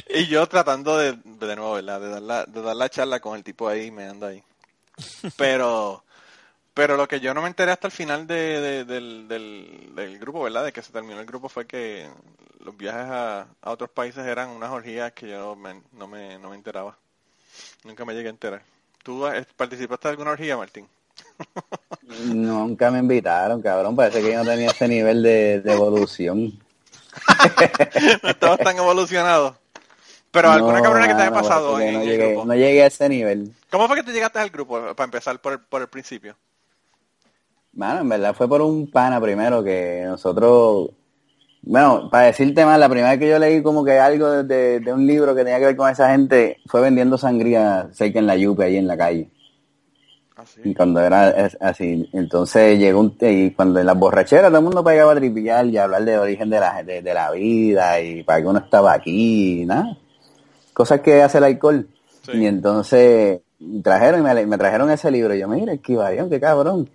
[SPEAKER 3] y yo tratando de, de nuevo, ¿verdad? De dar, la, de dar la charla con el tipo ahí, me ando ahí. Pero, pero lo que yo no me enteré hasta el final de, de, del, del, del, grupo, ¿verdad? De que se terminó el grupo fue que los viajes a, a otros países eran unas orgías que yo me, no, me, no me enteraba. Nunca me llegué a enterar. ¿Tú participaste de alguna orgía, Martín?
[SPEAKER 5] Nunca me invitaron, cabrón. Parece que yo no tenía ese nivel de, de evolución.
[SPEAKER 3] no estabas tan evolucionado. Pero alguna cabrona que te haya pasado
[SPEAKER 5] no, en no llegué, a ese nivel.
[SPEAKER 3] ¿Cómo fue que te llegaste al grupo? No, llegué, no, llegué, a ese nivel. cómo fue que te llegaste al grupo? para empezar por el
[SPEAKER 5] por el principio? Mano, en verdad fue por un pana primero que nosotros, bueno, para decirte más, la primera vez que yo leí como que algo de, de un libro que tenía que ver con esa gente fue vendiendo sangría cerca en la yupe ahí en la calle.
[SPEAKER 3] Así.
[SPEAKER 5] Y cuando era así, entonces llegó un, y cuando en las borracheras todo el mundo pegaba a tripiar y hablar del origen de la, de, de la vida y para qué uno estaba aquí, y nada. Cosas que hace el alcohol.
[SPEAKER 3] Sí.
[SPEAKER 5] Y entonces trajeron y me, me trajeron ese libro. Y yo, mira, esquivarión, qué cabrón.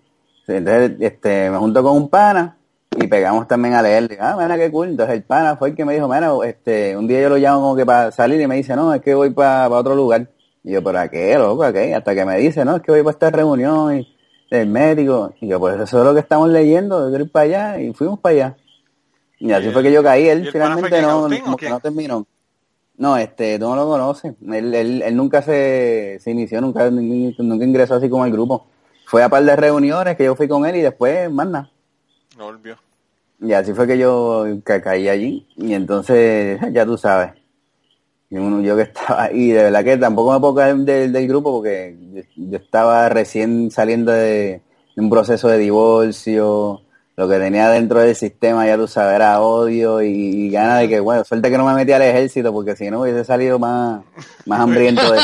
[SPEAKER 5] Entonces, este, me junto con un pana y pegamos también a leer. Ah, mira, qué cool. Entonces el pana fue el que me dijo, mira, este, un día yo lo llamo como que para salir y me dice, no, es que voy para otro lugar. Y yo, ¿pero a qué, loco? ¿A qué? Hasta que me dice, no, es que voy para esta reunión y, del médico. Y yo, pues eso es lo que estamos leyendo, yo quiero ir para allá. Y fuimos para allá. Y así
[SPEAKER 3] ¿Y
[SPEAKER 5] fue que yo caí. Él finalmente no,
[SPEAKER 3] Agustín, o
[SPEAKER 5] como que
[SPEAKER 3] quién?
[SPEAKER 5] no terminó. No, este, tú no lo conoces. Él, él, él nunca se, se inició, nunca, nunca ingresó así como al grupo. Fue a par de reuniones que yo fui con él y después, más nada.
[SPEAKER 3] No volvió.
[SPEAKER 5] Y así fue que yo ca- caí allí. Y entonces, ya tú sabes. Y uno, yo que estaba ahí, de verdad que tampoco me puedo caer del, del grupo porque yo, yo estaba recién saliendo de, de un proceso de divorcio. Lo que tenía dentro del sistema, ya tú sabes, era odio y, y ganas de que, bueno, suerte que no me metí al ejército porque si no hubiese salido más, más hambriento de,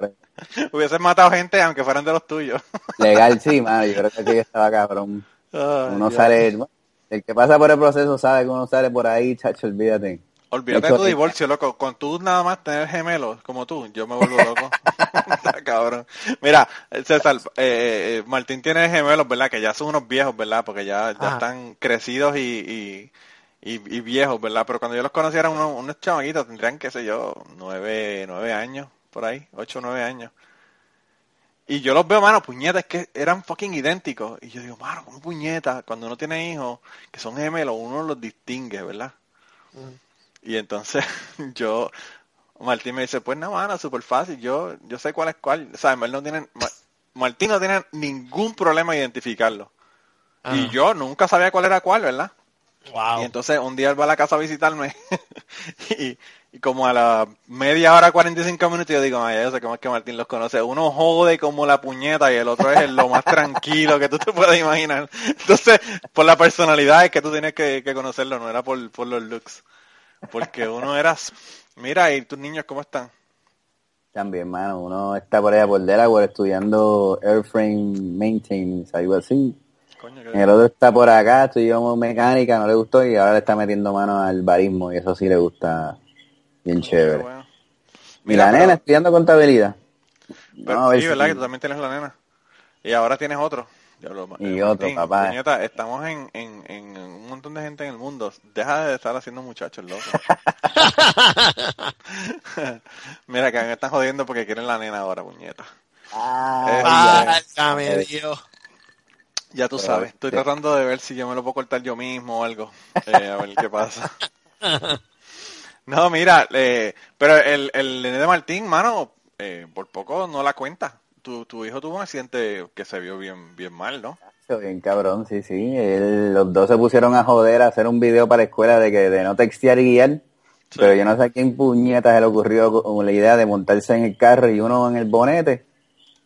[SPEAKER 3] Hubiesen matado gente aunque fueran de los tuyos.
[SPEAKER 5] legal, sí, mano, yo creo que aquí estaba cabrón.
[SPEAKER 3] Ay,
[SPEAKER 5] Uno
[SPEAKER 3] Dios.
[SPEAKER 5] sale, bueno, el que pasa por el proceso sabe que uno sale por ahí, chacho, olvídate.
[SPEAKER 3] Olvídate
[SPEAKER 5] De
[SPEAKER 3] tu
[SPEAKER 5] eh,
[SPEAKER 3] divorcio, loco. Con tú nada más tener gemelos como tú, yo me vuelvo loco. Cabrón. Mira, César, eh, eh, Martín tiene gemelos, ¿verdad? Que ya son unos viejos, ¿verdad? Porque ya, ya están crecidos y, y, y- y viejos, ¿verdad? Pero cuando yo los conocí eran unos, unos chamaquitos, tendrían, qué sé yo, nueve, nueve años, por ahí, ocho, nueve años. Y yo los veo, mano, puñetas, que eran fucking idénticos. Y yo digo, mano, como puñetas, cuando uno tiene hijos que son gemelos, uno los distingue, ¿verdad? Y entonces yo, Martín me dice, pues nada, mano, súper fácil, yo, yo sé cuál es cuál. O sea, no tiene, Ma- Martín no tiene ningún problema en identificarlo. Y
[SPEAKER 4] Ah.
[SPEAKER 3] yo nunca sabía cuál era cuál, ¿verdad?
[SPEAKER 4] Wow.
[SPEAKER 3] Y entonces un día él va a la casa a visitarme y, y como a la media hora, 45 minutos, yo digo, ay, yo sé cómo es que Martín los conoce. Uno jode como la puñeta y el otro es el- lo más tranquilo que tú te puedes imaginar. Entonces, por la personalidad es que tú tienes que, que conocerlo, no era por, por los looks. Porque uno era, mira, y tus niños cómo están.
[SPEAKER 5] También, mano, uno está por allá por Delaware estudiando Airframe Maintenance, algo así.
[SPEAKER 3] Coño,
[SPEAKER 5] El otro está por acá, estudiamos mecánica, no le gustó y ahora le está metiendo mano al barismo y eso sí le gusta bien chévere.
[SPEAKER 3] bueno.
[SPEAKER 5] Y la
[SPEAKER 3] pero-
[SPEAKER 5] nena estudiando contabilidad.
[SPEAKER 3] Pero
[SPEAKER 5] ver
[SPEAKER 3] sí, ¿verdad? Que tú también tienes la nena. Y ahora tienes otro.
[SPEAKER 5] Y
[SPEAKER 3] eh,
[SPEAKER 5] otro,
[SPEAKER 3] Martín,
[SPEAKER 5] papá.
[SPEAKER 3] puñeta, estamos en, en, en un montón de gente en el mundo. Deja de estar haciendo muchachos, loco. Mira, que me están jodiendo porque quieren la nena ahora, puñeta.
[SPEAKER 4] Válgame
[SPEAKER 5] ay.
[SPEAKER 4] Dios.
[SPEAKER 3] Ya tú
[SPEAKER 5] Pero,
[SPEAKER 3] sabes. Estoy
[SPEAKER 5] este-
[SPEAKER 3] tratando de ver si yo me lo puedo cortar yo mismo o algo. Eh, a ver qué pasa. No, mira, eh, pero el, el nene de Martín, mano, eh, por poco no la cuenta. Tu, tu hijo tuvo un accidente que se vio bien, bien mal, ¿no?
[SPEAKER 5] Bien cabrón, sí, sí. Él- los dos se pusieron a joder a hacer un video para la escuela de que de no textear y guiar.
[SPEAKER 3] Sí.
[SPEAKER 5] Pero yo no sé a quién puñeta se le ocurrió con la idea de montarse en el carro y uno en el bonete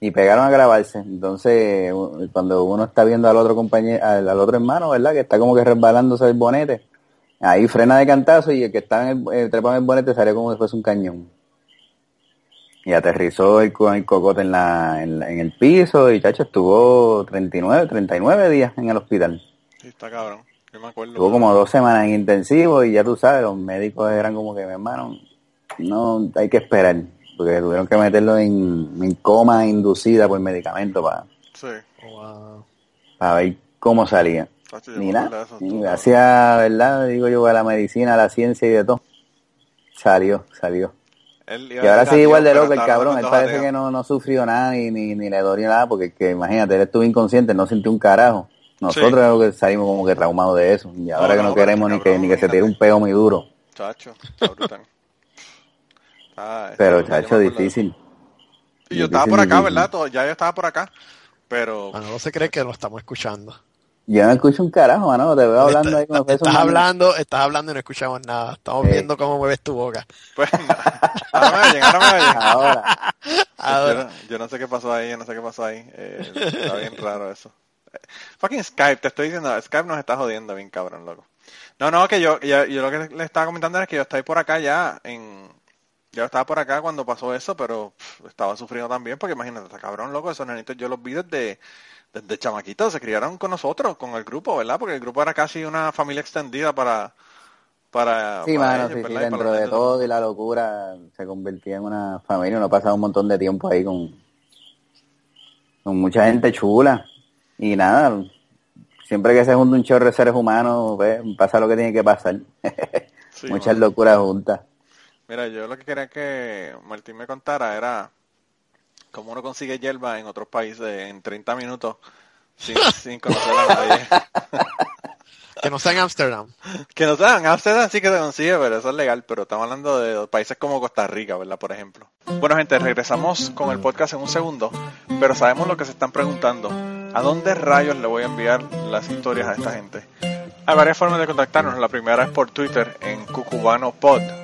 [SPEAKER 5] y pegaron a grabarse. Entonces, cuando uno está viendo al otro compañero, al, al otro hermano, ¿verdad? Que está como que resbalándose el bonete, ahí frena de cantazo y el que estaba en el, eh, trepado en el bonete salió como si fuese un cañón. Y aterrizó el, el cocote en, la, en, la- en el piso y chacho estuvo 39, 39 días en el hospital.
[SPEAKER 3] Sí, está cabrón. Yo me acuerdo.
[SPEAKER 5] Estuvo como dos semanas en intensivo y ya tú sabes, los médicos eran como que, mi hermano, no hay que esperar, porque tuvieron que meterlo en, en coma inducida por medicamento para
[SPEAKER 3] Sí.
[SPEAKER 4] Wow.
[SPEAKER 5] ver cómo salía.
[SPEAKER 3] Tú,
[SPEAKER 5] gracias, ¿verdad? Digo yo, a la medicina, a la ciencia y de todo. Salió, salió.
[SPEAKER 3] Él iba
[SPEAKER 5] Y ahora sí igual de loco el cabrón, él parece que no, no sufrió nada ni, ni, ni le dolió nada, porque que, imagínate, él estuvo inconsciente, no sintió un carajo. Nosotros
[SPEAKER 3] Sí.
[SPEAKER 5] es lo que salimos como que traumados de eso. Y ahora
[SPEAKER 3] No,
[SPEAKER 5] que no,
[SPEAKER 3] no, pero
[SPEAKER 5] queremos ni que, ni que se tire un peo muy duro.
[SPEAKER 3] Chacho. Ah, ese
[SPEAKER 5] Pero, chacho, difícil.
[SPEAKER 3] Y yo estaba por acá,
[SPEAKER 5] difícil.
[SPEAKER 3] ¿verdad? Todo- ya yo estaba por acá. Pero,
[SPEAKER 4] Bueno, no se cree que lo estamos escuchando.
[SPEAKER 5] Yo no escucho un carajo, mano. Te veo hablando ahí como
[SPEAKER 4] estás
[SPEAKER 5] un-
[SPEAKER 4] hablando, estás hablando y no escuchamos nada. Estamos
[SPEAKER 5] Sí.
[SPEAKER 4] viendo cómo mueves tu boca.
[SPEAKER 3] pues, ahora me oyen, ahora me oyen.
[SPEAKER 5] Ahora.
[SPEAKER 3] Yo,
[SPEAKER 4] Ahora,
[SPEAKER 3] no, yo no sé qué pasó ahí, yo no sé qué pasó ahí. Eh, está bien raro eso. Fucking Skype, te estoy diciendo, Skype nos está jodiendo bien cabrón, loco. No, no, que yo, yo, yo lo que le estaba comentando era que yo estaba por acá ya en... Yo estaba por acá cuando pasó eso, pero pff, estaba sufriendo también, porque imagínate, está cabrón, loco, esos nenitos yo los vi desde, desde chamaquitos, se criaron con nosotros, con el grupo, ¿verdad? Porque el grupo era casi una familia extendida para, para,
[SPEAKER 5] Sí,
[SPEAKER 3] para
[SPEAKER 5] mano,
[SPEAKER 3] ellos,
[SPEAKER 5] sí, sí, dentro de todo y la locura se convertía en una familia. Uno pasaba un montón de tiempo ahí con, con mucha gente chula. Y nada, siempre que se junta un chorro de seres humanos, pues, pasa lo que tiene que pasar. Muchas
[SPEAKER 3] mano.
[SPEAKER 5] locuras juntas.
[SPEAKER 3] Mira, yo lo que quería que Martín me contara era cómo uno consigue hierba en otros países en 30 minutos sin, sin conocer a nadie.
[SPEAKER 4] Que no sea en Amsterdam.
[SPEAKER 3] Que no sean, Amsterdam sí que se consigue, pero eso es legal, pero estamos hablando de países como Costa Rica, ¿verdad? Por ejemplo. Bueno, gente, regresamos con el podcast en un segundo, pero sabemos lo que se están preguntando. ¿A dónde rayos le voy a enviar las historias a esta gente? Hay varias formas de contactarnos. La primera es por Twitter en cucubanopod.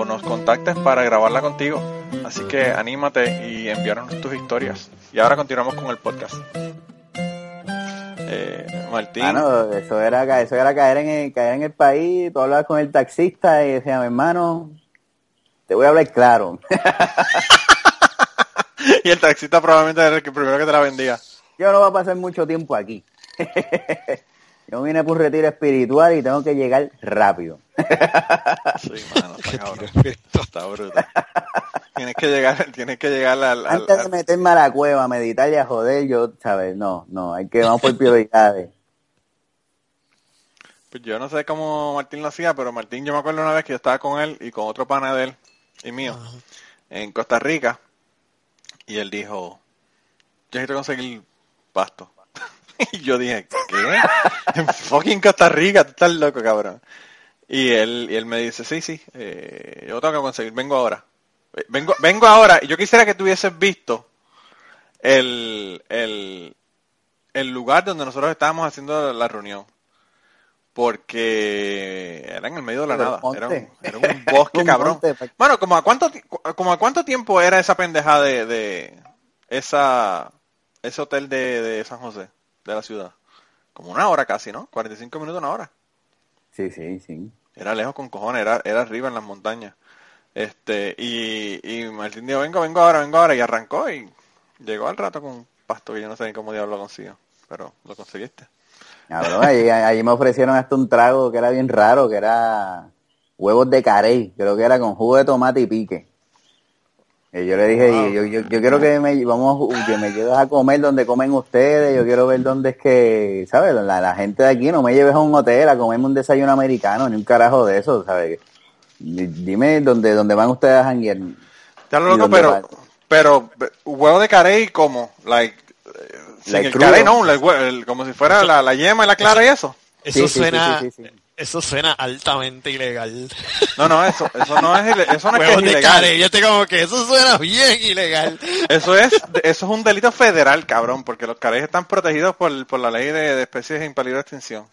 [SPEAKER 3] o nos contactes para grabarla contigo. Así que anímate y envíanos tus historias. Y ahora continuamos con el podcast. Eh, Martín.
[SPEAKER 5] Eso era, eso era caer en el, caer en el país, tú hablabas con el taxista y decía, mi hermano, te voy a hablar claro.
[SPEAKER 3] y el taxista probablemente era el que primero que te la vendía.
[SPEAKER 5] Yo no voy a pasar mucho tiempo aquí. Yo vine por un retiro espiritual y tengo que llegar rápido.
[SPEAKER 3] Sí, mano, está cabrón. Está brutal. Tienes que llegar, tienes que llegar al, al-
[SPEAKER 5] Antes de
[SPEAKER 3] al-
[SPEAKER 5] meterme a la cueva, a meditar y a joder, yo, ¿sabes? No, no, hay que, vamos por prioridades.
[SPEAKER 3] Pues yo no sé cómo Martín lo hacía, pero Martín, yo me acuerdo una vez que yo estaba con él y con otro pana de él y mío en Costa Rica y él dijo, yo necesito conseguir pasto. y yo dije, ¿qué? En fucking Costa Rica, tú estás loco, cabrón. Y él, y él me dice, sí, sí, eh, yo tengo que conseguir, vengo ahora. Eh, Vengo, vengo ahora y yo quisiera que tú hubieses visto el, el, el lugar donde nosotros estábamos haciendo la reunión. Porque era en el medio de la nada. Era un, era un bosque,
[SPEAKER 5] Un
[SPEAKER 3] cabrón.
[SPEAKER 5] monte,
[SPEAKER 3] Bueno, como a cuánto como a cuánto tiempo era esa pendeja de, de esa ese hotel de, de San José, de la ciudad. Como una hora casi, ¿no? 45 minutos, una hora.
[SPEAKER 5] Sí, sí, sí.
[SPEAKER 3] Era lejos con cojones, era, era arriba en las montañas. Este, y, y Martín dijo, vengo, vengo ahora, vengo ahora, y arrancó y llegó al rato con un pasto que yo no sé ni cómo diablo lo consiguió, pero lo conseguiste.
[SPEAKER 5] Cabrón, allí, allí me ofrecieron hasta un trago que era bien raro, que era huevos de carey, creo que era con jugo de tomate y pique. Y yo le dije,
[SPEAKER 3] Wow.
[SPEAKER 5] yo, yo, yo quiero que me, vamos, que me lleves a comer donde comen ustedes, yo quiero ver dónde es que, ¿sabes? La, la gente de aquí no me lleves a un hotel a comerme un desayuno americano, ni un carajo de eso, ¿sabes? Di- Dime dónde, dónde van ustedes a janguear.
[SPEAKER 3] Ya lo
[SPEAKER 5] ¿Y
[SPEAKER 3] loco,
[SPEAKER 5] dónde
[SPEAKER 3] pero, pero, huevo de carey como, like, eh, sin
[SPEAKER 5] Like
[SPEAKER 3] el carey, no, hue- el- como si fuera la, la yema y la clara y eso.
[SPEAKER 4] Eso
[SPEAKER 5] Sí, sí, sí,
[SPEAKER 4] suena,
[SPEAKER 5] sí, sí, sí.
[SPEAKER 4] Eso suena altamente ilegal.
[SPEAKER 3] No, no, eso, eso no es, eso no es que es ilegal.
[SPEAKER 4] care, yo estoy como que eso suena bien ilegal.
[SPEAKER 3] Eso es, eso es un delito federal, cabrón, porque los careys están protegidos por, por la ley de, de especies en peligro de extinción.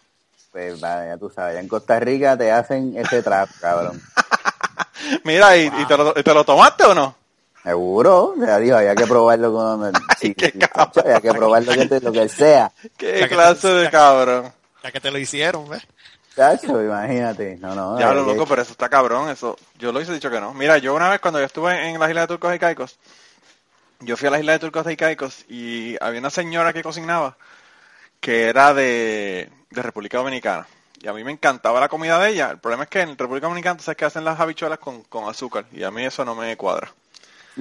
[SPEAKER 5] Pues vale, ya tú sabes, allá en Costa Rica te hacen ese trap, cabrón.
[SPEAKER 3] Mira, ¿y, y te, lo, y te lo tomaste o no?
[SPEAKER 5] Seguro, ya dijo, había que probarlo con... Sí,
[SPEAKER 3] qué
[SPEAKER 5] sí,
[SPEAKER 3] cabrón.
[SPEAKER 5] había que probarlo que te- lo que sea.
[SPEAKER 3] ¿Qué
[SPEAKER 4] Ya que
[SPEAKER 3] clase
[SPEAKER 4] te-
[SPEAKER 3] de cabrón?
[SPEAKER 4] Ya que te lo hicieron, ¿ves?
[SPEAKER 5] Chacho, imagínate. No, no.
[SPEAKER 3] Ya lo loco, pero eso está cabrón, eso. Yo lo hice dicho que no. Mira, yo una vez cuando yo estuve en las islas de Turcos y Caicos, yo fui a las islas de Turcos y Caicos y había una señora que cocinaba que era de, de República Dominicana. Y a mí me encantaba la comida de ella. El problema es que en República Dominicana tú sabes que hacen las habichuelas con, con azúcar y a mí eso no me cuadra.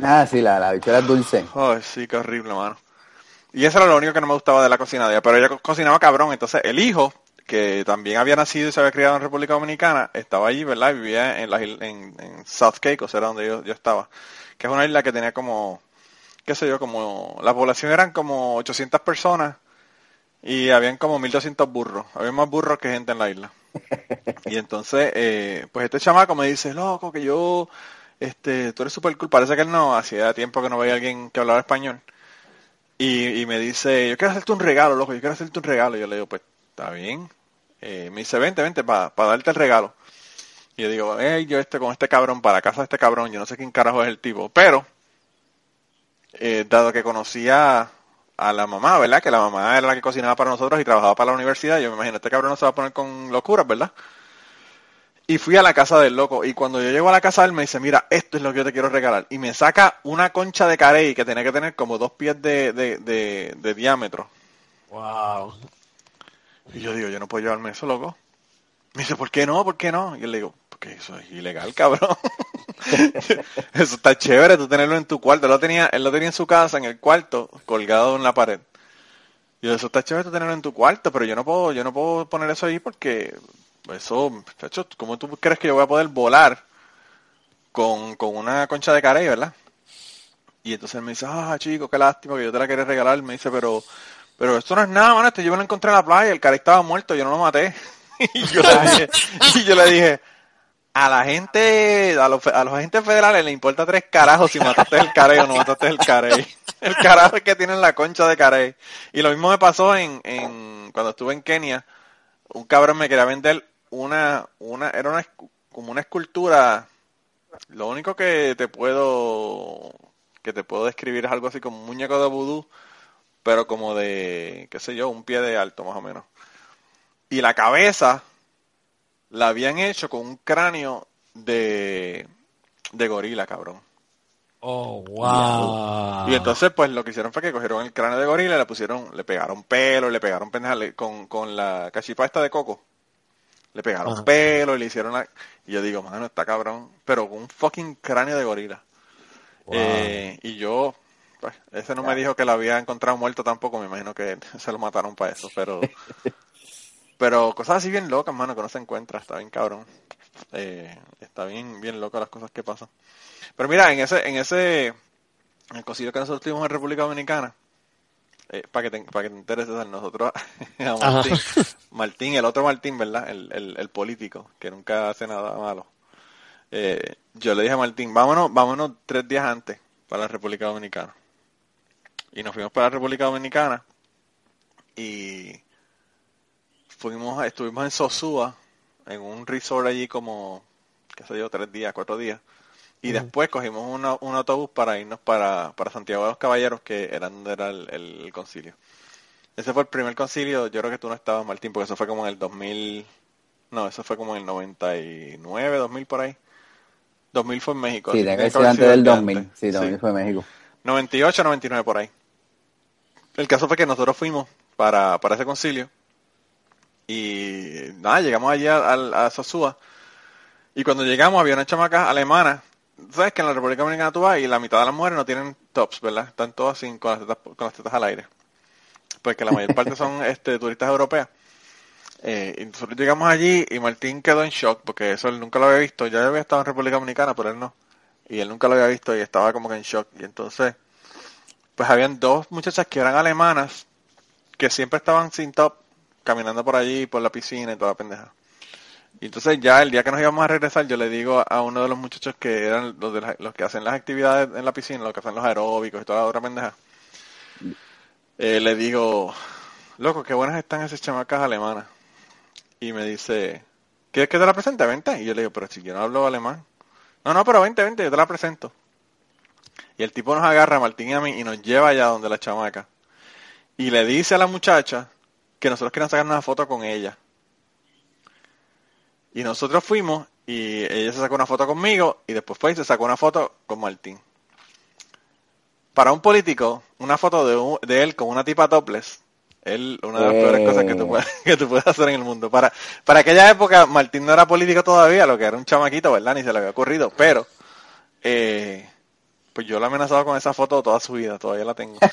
[SPEAKER 5] Ah, sí, la, la bichuela es dulce.
[SPEAKER 3] Ay, sí, qué horrible, mano. Y eso era lo único que no me gustaba de la cocina de ella. Pero ella co- cocinaba cabrón. Entonces, el hijo, que también había nacido y se había criado en República Dominicana, estaba allí, ¿verdad? Y vivía en, la, en, en South Caicos, era donde yo, yo estaba. Que es una isla que tenía como, qué sé yo, como, la población eran como 800 personas. Y habían como 1200 burros. Había más burros que gente en la isla. Y entonces, eh, pues este chamaco me dice, loco, que yo, este, tú eres súper cool. Parece que él no, hacía tiempo que no veía a alguien que hablaba español. Y, y me dice, yo quiero hacerte un regalo, loco, yo quiero hacerte un regalo. Y yo le digo, pues, está bien. Eh, me dice, vente, vente, para darte el regalo. Y yo digo, hey, yo este con este cabrón, para casa de este cabrón, yo no sé quién carajo es el tipo. Pero, eh, dado que conocía a la mamá, ¿verdad? Que la mamá era la que cocinaba para nosotros y trabajaba para la universidad. Yo me imagino, este cabrón no se va a poner con locuras, ¿verdad? Y fui a la casa del loco. Y cuando yo llego a la casa él, me dice, mira, esto es lo que yo te quiero regalar. Y me saca una concha de carey que tenía que tener como dos pies de, de, de, de diámetro.
[SPEAKER 4] Wow.
[SPEAKER 3] Y yo digo, yo no puedo llevarme eso, loco. Me dice, ¿por qué no? ¿Por qué no? Y yo le digo, porque eso es ilegal, cabrón. eso está chévere, tú tenerlo en tu cuarto. Él lo tenía, él lo tenía en su casa, en el cuarto, colgado en la pared. Y yo, eso está chévere tú tenerlo en tu cuarto, pero yo no puedo, yo no puedo poner eso ahí porque eso, hecho, ¿cómo tú crees que yo voy a poder volar con, con una concha de carey, verdad? Y entonces él me dice, ah, chico, qué lástima que yo te la quería regalar. Me dice, pero, pero esto no es nada, mano, este yo me lo encontré en la playa, el carey estaba muerto, yo no lo maté. y, yo le dije, y yo le dije, a la gente, a los, a los agentes federales le importa tres carajos si mataste el carey o no mataste el carey. El carajo es que tienen la concha de carey. Y lo mismo me pasó en, en cuando estuve en Kenia. Un cabrón me quería vender una, una, era una, como una escultura. Lo único que te puedo, que te puedo describir es algo así como un muñeco de vudú, pero como de, qué sé yo, un pie de alto más o menos. Y la cabeza la habían hecho con un cráneo de, de gorila, cabrón.
[SPEAKER 4] Oh, wow.
[SPEAKER 3] Y entonces, pues lo que hicieron fue que cogieron el cráneo de gorila y le pusieron, le pegaron pelo, le pegaron pendejas con, con la cachipa esta de coco. Le pegaron
[SPEAKER 4] Ajá.
[SPEAKER 3] pelo y le hicieron la... Y yo digo, mano, está cabrón. Pero con un fucking cráneo de gorila. Eh, y yo, pues, ese no me dijo que lo había encontrado muerto tampoco. Me imagino que se lo mataron para eso. Pero, pero cosas así bien locas, mano, que no se encuentra. Está bien cabrón. Eh, está bien, bien loca las cosas que pasan. Pero mira, en ese, en ese, en el concilio que nosotros tuvimos en República Dominicana, eh, para que te, para que te enteres, César, nosotros a Martín, Martín, el otro Martín, ¿verdad? El, el, el político, que nunca hace nada malo. Eh, yo le dije a Martín, vámonos, vámonos tres días antes para la República Dominicana. Y nos fuimos para la República Dominicana y fuimos, estuvimos en Sosúa, en un resort allí como, qué sé yo, tres días, cuatro días. Y después cogimos una- un autobús para irnos para, para Santiago de los Caballeros, que era donde era el, el concilio. Ese fue el primer concilio, yo creo que tú no estabas, Martín, porque eso fue como en el 2000, no, eso fue como en el 99, 2000 por ahí. 2000 fue en México.
[SPEAKER 5] Sí,
[SPEAKER 3] así que
[SPEAKER 5] antes del
[SPEAKER 3] el de
[SPEAKER 5] 2000.
[SPEAKER 3] antes.
[SPEAKER 5] Sí, 2000 fue México.
[SPEAKER 3] 98, 99 por ahí. El caso fue que nosotros fuimos para, para ese concilio y nada, llegamos allí a, a, a Sosúa y cuando llegamos había una chamaca alemana. ¿Sabes que en la República Dominicana tú vas y la mitad de las mujeres no tienen tops, ¿verdad? Están todas así con las tetas, con las tetas al aire. Porque la mayor parte son este, turistas europeas. Eh, y nosotros llegamos allí y Martín quedó en shock porque eso él nunca lo había visto. Ya había estado en República Dominicana, pero él no. Y él nunca lo había visto y estaba como que en shock. Y entonces, pues habían dos muchachas que eran alemanas que siempre estaban sin top, caminando por allí, por la piscina y toda la pendeja. Y entonces ya el día que nos íbamos a regresar, yo le digo a uno de los muchachos que eran los, de los que hacen las actividades en la piscina, los que hacen los aeróbicos y toda la otra pendeja, eh, le digo, loco, qué buenas están esas chamacas alemanas. Y me dice, ¿quieres que te la presente? Vente. Y yo le digo, pero si yo no hablo alemán. No, no, pero vente, vente, yo te la presento. Y el tipo nos agarra a Martín y a mí y nos lleva allá donde la chamaca. Y le dice a la muchacha que nosotros queremos sacar una foto con ella. Y nosotros fuimos y ella se sacó una foto conmigo y después fue y se sacó una foto con Martín. Para un político, una foto de, un- de él con una tipa topless, él, una de las
[SPEAKER 5] Eh.
[SPEAKER 3] peores cosas que tú, puedes, que tú puedes hacer en el mundo. Para, para aquella época, Martín no era político todavía, lo que era un chamaquito, ¿verdad? Ni se le había ocurrido, pero, eh, pues yo lo he amenazado con esa foto toda su vida, todavía la tengo.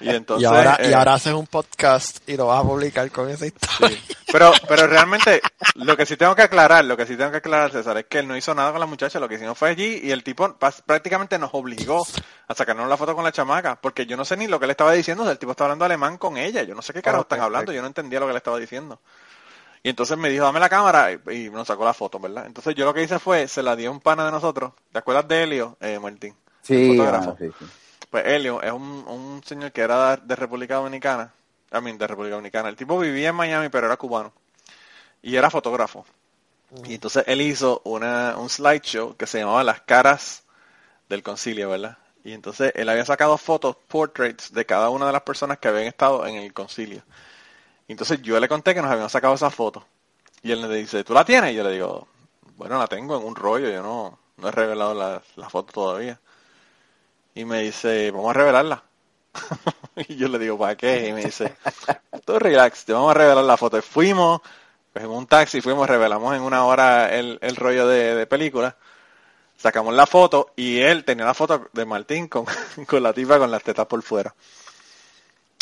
[SPEAKER 3] Y entonces...
[SPEAKER 4] y, ahora, y
[SPEAKER 3] eh,
[SPEAKER 4] ahora haces un podcast y lo vas a publicar con esa historia.
[SPEAKER 3] Sí. Pero, pero realmente, lo que sí tengo que aclarar, lo que sí tengo que aclarar, César, es que él no hizo nada con la muchacha, lo que hicimos fue allí y el tipo prácticamente nos obligó a sacarnos la foto con la chamaca, porque yo no sé ni lo que le estaba diciendo, o sea, el tipo estaba hablando alemán con ella, yo no sé qué carajo
[SPEAKER 4] Ah,
[SPEAKER 3] están hablando, yo no entendía lo que le estaba diciendo. Y entonces me dijo, dame la cámara, y, y nos sacó la foto, ¿verdad? Entonces yo lo que hice fue, se la di a un pana de nosotros, ¿te acuerdas de Helio, eh, Martín?
[SPEAKER 5] Sí,
[SPEAKER 3] fotógrafo.
[SPEAKER 5] mano, sí, sí.
[SPEAKER 3] Pues Helio es un, un señor que era de República Dominicana. I mean, de República Dominicana. El tipo vivía en Miami, pero era cubano. Y era fotógrafo. Y entonces él hizo una, un slideshow que se llamaba Las caras del concilio, ¿verdad? Y entonces él había sacado fotos, portraits de cada una de las personas que habían estado en el concilio. Y entonces yo le conté que nos habían sacado esa foto. Y él me dice, ¿tú la tienes? Y yo le digo, bueno, la tengo en un rollo, yo no, no he revelado la, la foto todavía. Y me dice, vamos a revelarla. y yo le digo, ¿para qué? Y me dice, tú relax, te vamos a revelar la foto. Y fuimos, cogimos un taxi, fuimos, revelamos en una hora el, el rollo de, de película. Sacamos la foto y él tenía la foto de Martín con, con la tipa con las tetas por fuera.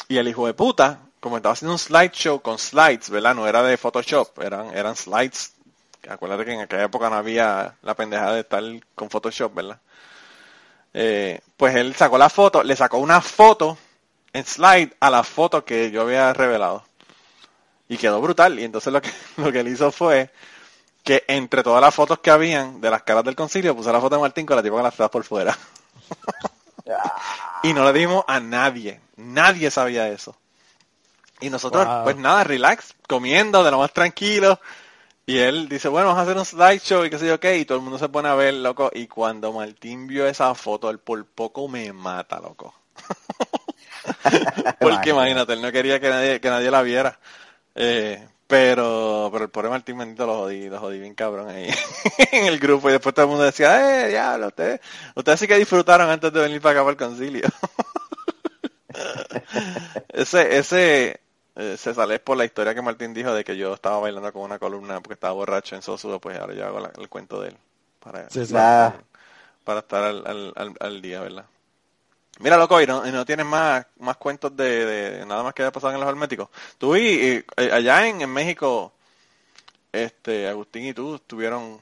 [SPEAKER 3] Y el hijo de puta, como estaba haciendo un slideshow con slides, ¿verdad? No era de Photoshop, eran, eran slides. Acuérdate que en aquella época no había la pendejada de estar con Photoshop, ¿verdad? Eh, pues él sacó la foto, le sacó una foto en slide a la foto que yo había revelado. Y quedó brutal. Y entonces lo que, lo que él hizo fue que entre todas las fotos que habían de las caras del concilio, puse la foto de Martín con la tipa con las tetas por fuera. y no le dimos a nadie. Nadie sabía eso. Y nosotros,
[SPEAKER 4] Wow.
[SPEAKER 3] pues nada, relax, comiendo de lo más tranquilo. Y él dice, bueno, vamos a hacer un slideshow y qué sé yo qué. Y todo el mundo se pone a ver, loco. Y cuando Martín vio esa foto, él por poco me mata, loco. Porque imagínate, él no quería que nadie, que nadie la viera. Eh, pero, pero el pobre Martín bendito lo jodí, lo jodí bien cabrón ahí en el grupo. Y después todo el mundo decía, eh, diablo, ustedes, ustedes sí que disfrutaron antes de venir para acá para el concilio. ese, ese, eh, se sale por la historia que Martín dijo de que yo estaba bailando con una columna porque estaba borracho en Sosudo, pues ahora yo hago la- el cuento de él. Para,
[SPEAKER 4] Sí,
[SPEAKER 3] para estar al, al, al, al día, ¿verdad? Mira, loco, y no, y no tienes más, más cuentos de, de nada más que haya pasado en los herméticos. Tú y, y, eh, allá en, en México, este, Agustín y tú estuvieron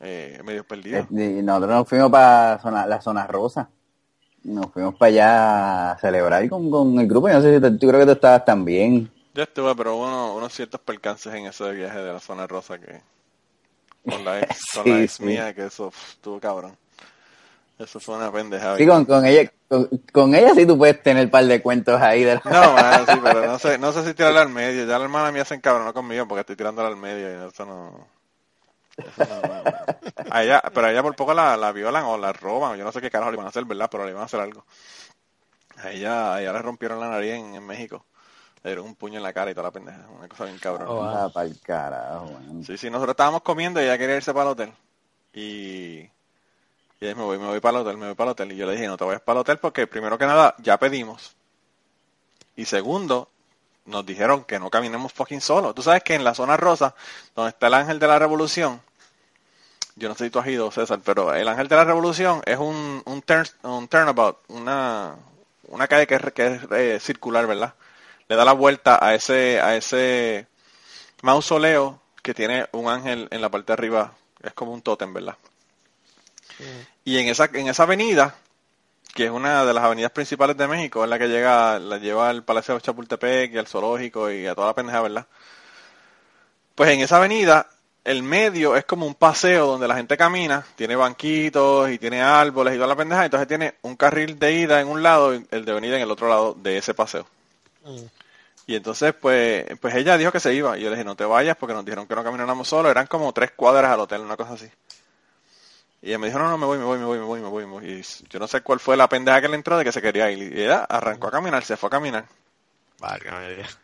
[SPEAKER 3] eh, medio perdidos.
[SPEAKER 5] eh, y nosotros nos fuimos para la zona rosa. Nos fuimos para allá a celebrar con, con el grupo. Yo no sé si tú, tú creo que tú estabas también.
[SPEAKER 3] Yo estuve, pero hubo uno- unos ciertos percances en ese viaje de la zona rosa que con la ex, con la ex
[SPEAKER 5] sí.
[SPEAKER 3] mía, que eso pf, estuvo cabrón. Eso fue una pendejada.
[SPEAKER 5] Sí, con, con ella, con, con ella sí tú puedes tener un par de cuentos ahí. De la-
[SPEAKER 3] No, mano, sí, pero no sé, no sé si tirarla al medio. Ya la hermana mía se encabronó conmigo porque estoy tirándola al medio y eso no... A ella, pero a ella por poco la, la violan o la roban, yo no sé qué carajo le iban a hacer, ¿verdad? Pero le iban a hacer algo. A ella, a ella le rompieron la nariz en, en México. Le dieron un puño en la cara y toda la pendeja. Una cosa bien cabrón.
[SPEAKER 4] Oh.
[SPEAKER 5] Ah, pa'l carajo, man.
[SPEAKER 3] Sí, sí, nosotros estábamos comiendo y ella quería irse para el hotel. Y, y ella me voy, me voy para el hotel, me voy para el hotel. Y yo le dije, no te vayas para el hotel porque primero que nada ya pedimos. Y segundo, nos dijeron que no caminemos fucking solo. Tú sabes que en la zona rosa, donde está el ángel de la revolución, yo no sé si tú has ido, César, pero el ángel de la revolución es un, un, turn, un turnabout, una, una calle que es, que es eh, circular, ¿verdad? Le da la vuelta a ese, a ese mausoleo que tiene un ángel en la parte de arriba, es como un tótem, ¿verdad? Y en esa, en esa avenida, que es una de las avenidas principales de México, es la que llega, la lleva al Palacio de Chapultepec y al zoológico y a toda la pendeja, ¿verdad? Pues en esa avenida, el medio es como un paseo donde la gente camina, tiene banquitos y tiene árboles y toda la pendeja, entonces tiene un carril de ida en un lado y el de venida en el otro lado de ese paseo.
[SPEAKER 4] Mm.
[SPEAKER 3] Y entonces, pues, pues ella dijo que se iba. Y yo le dije, no te vayas porque nos dijeron que no camináramos solo. Eran como tres cuadras al hotel, una cosa así. Y ella me dijo, no, no, me voy, me voy, me voy, me voy, me voy. me voy. Y yo no sé cuál fue la pendeja que le entró de que se quería ir. Y ella arrancó a caminar, se fue a caminar.
[SPEAKER 4] Válgame Dios.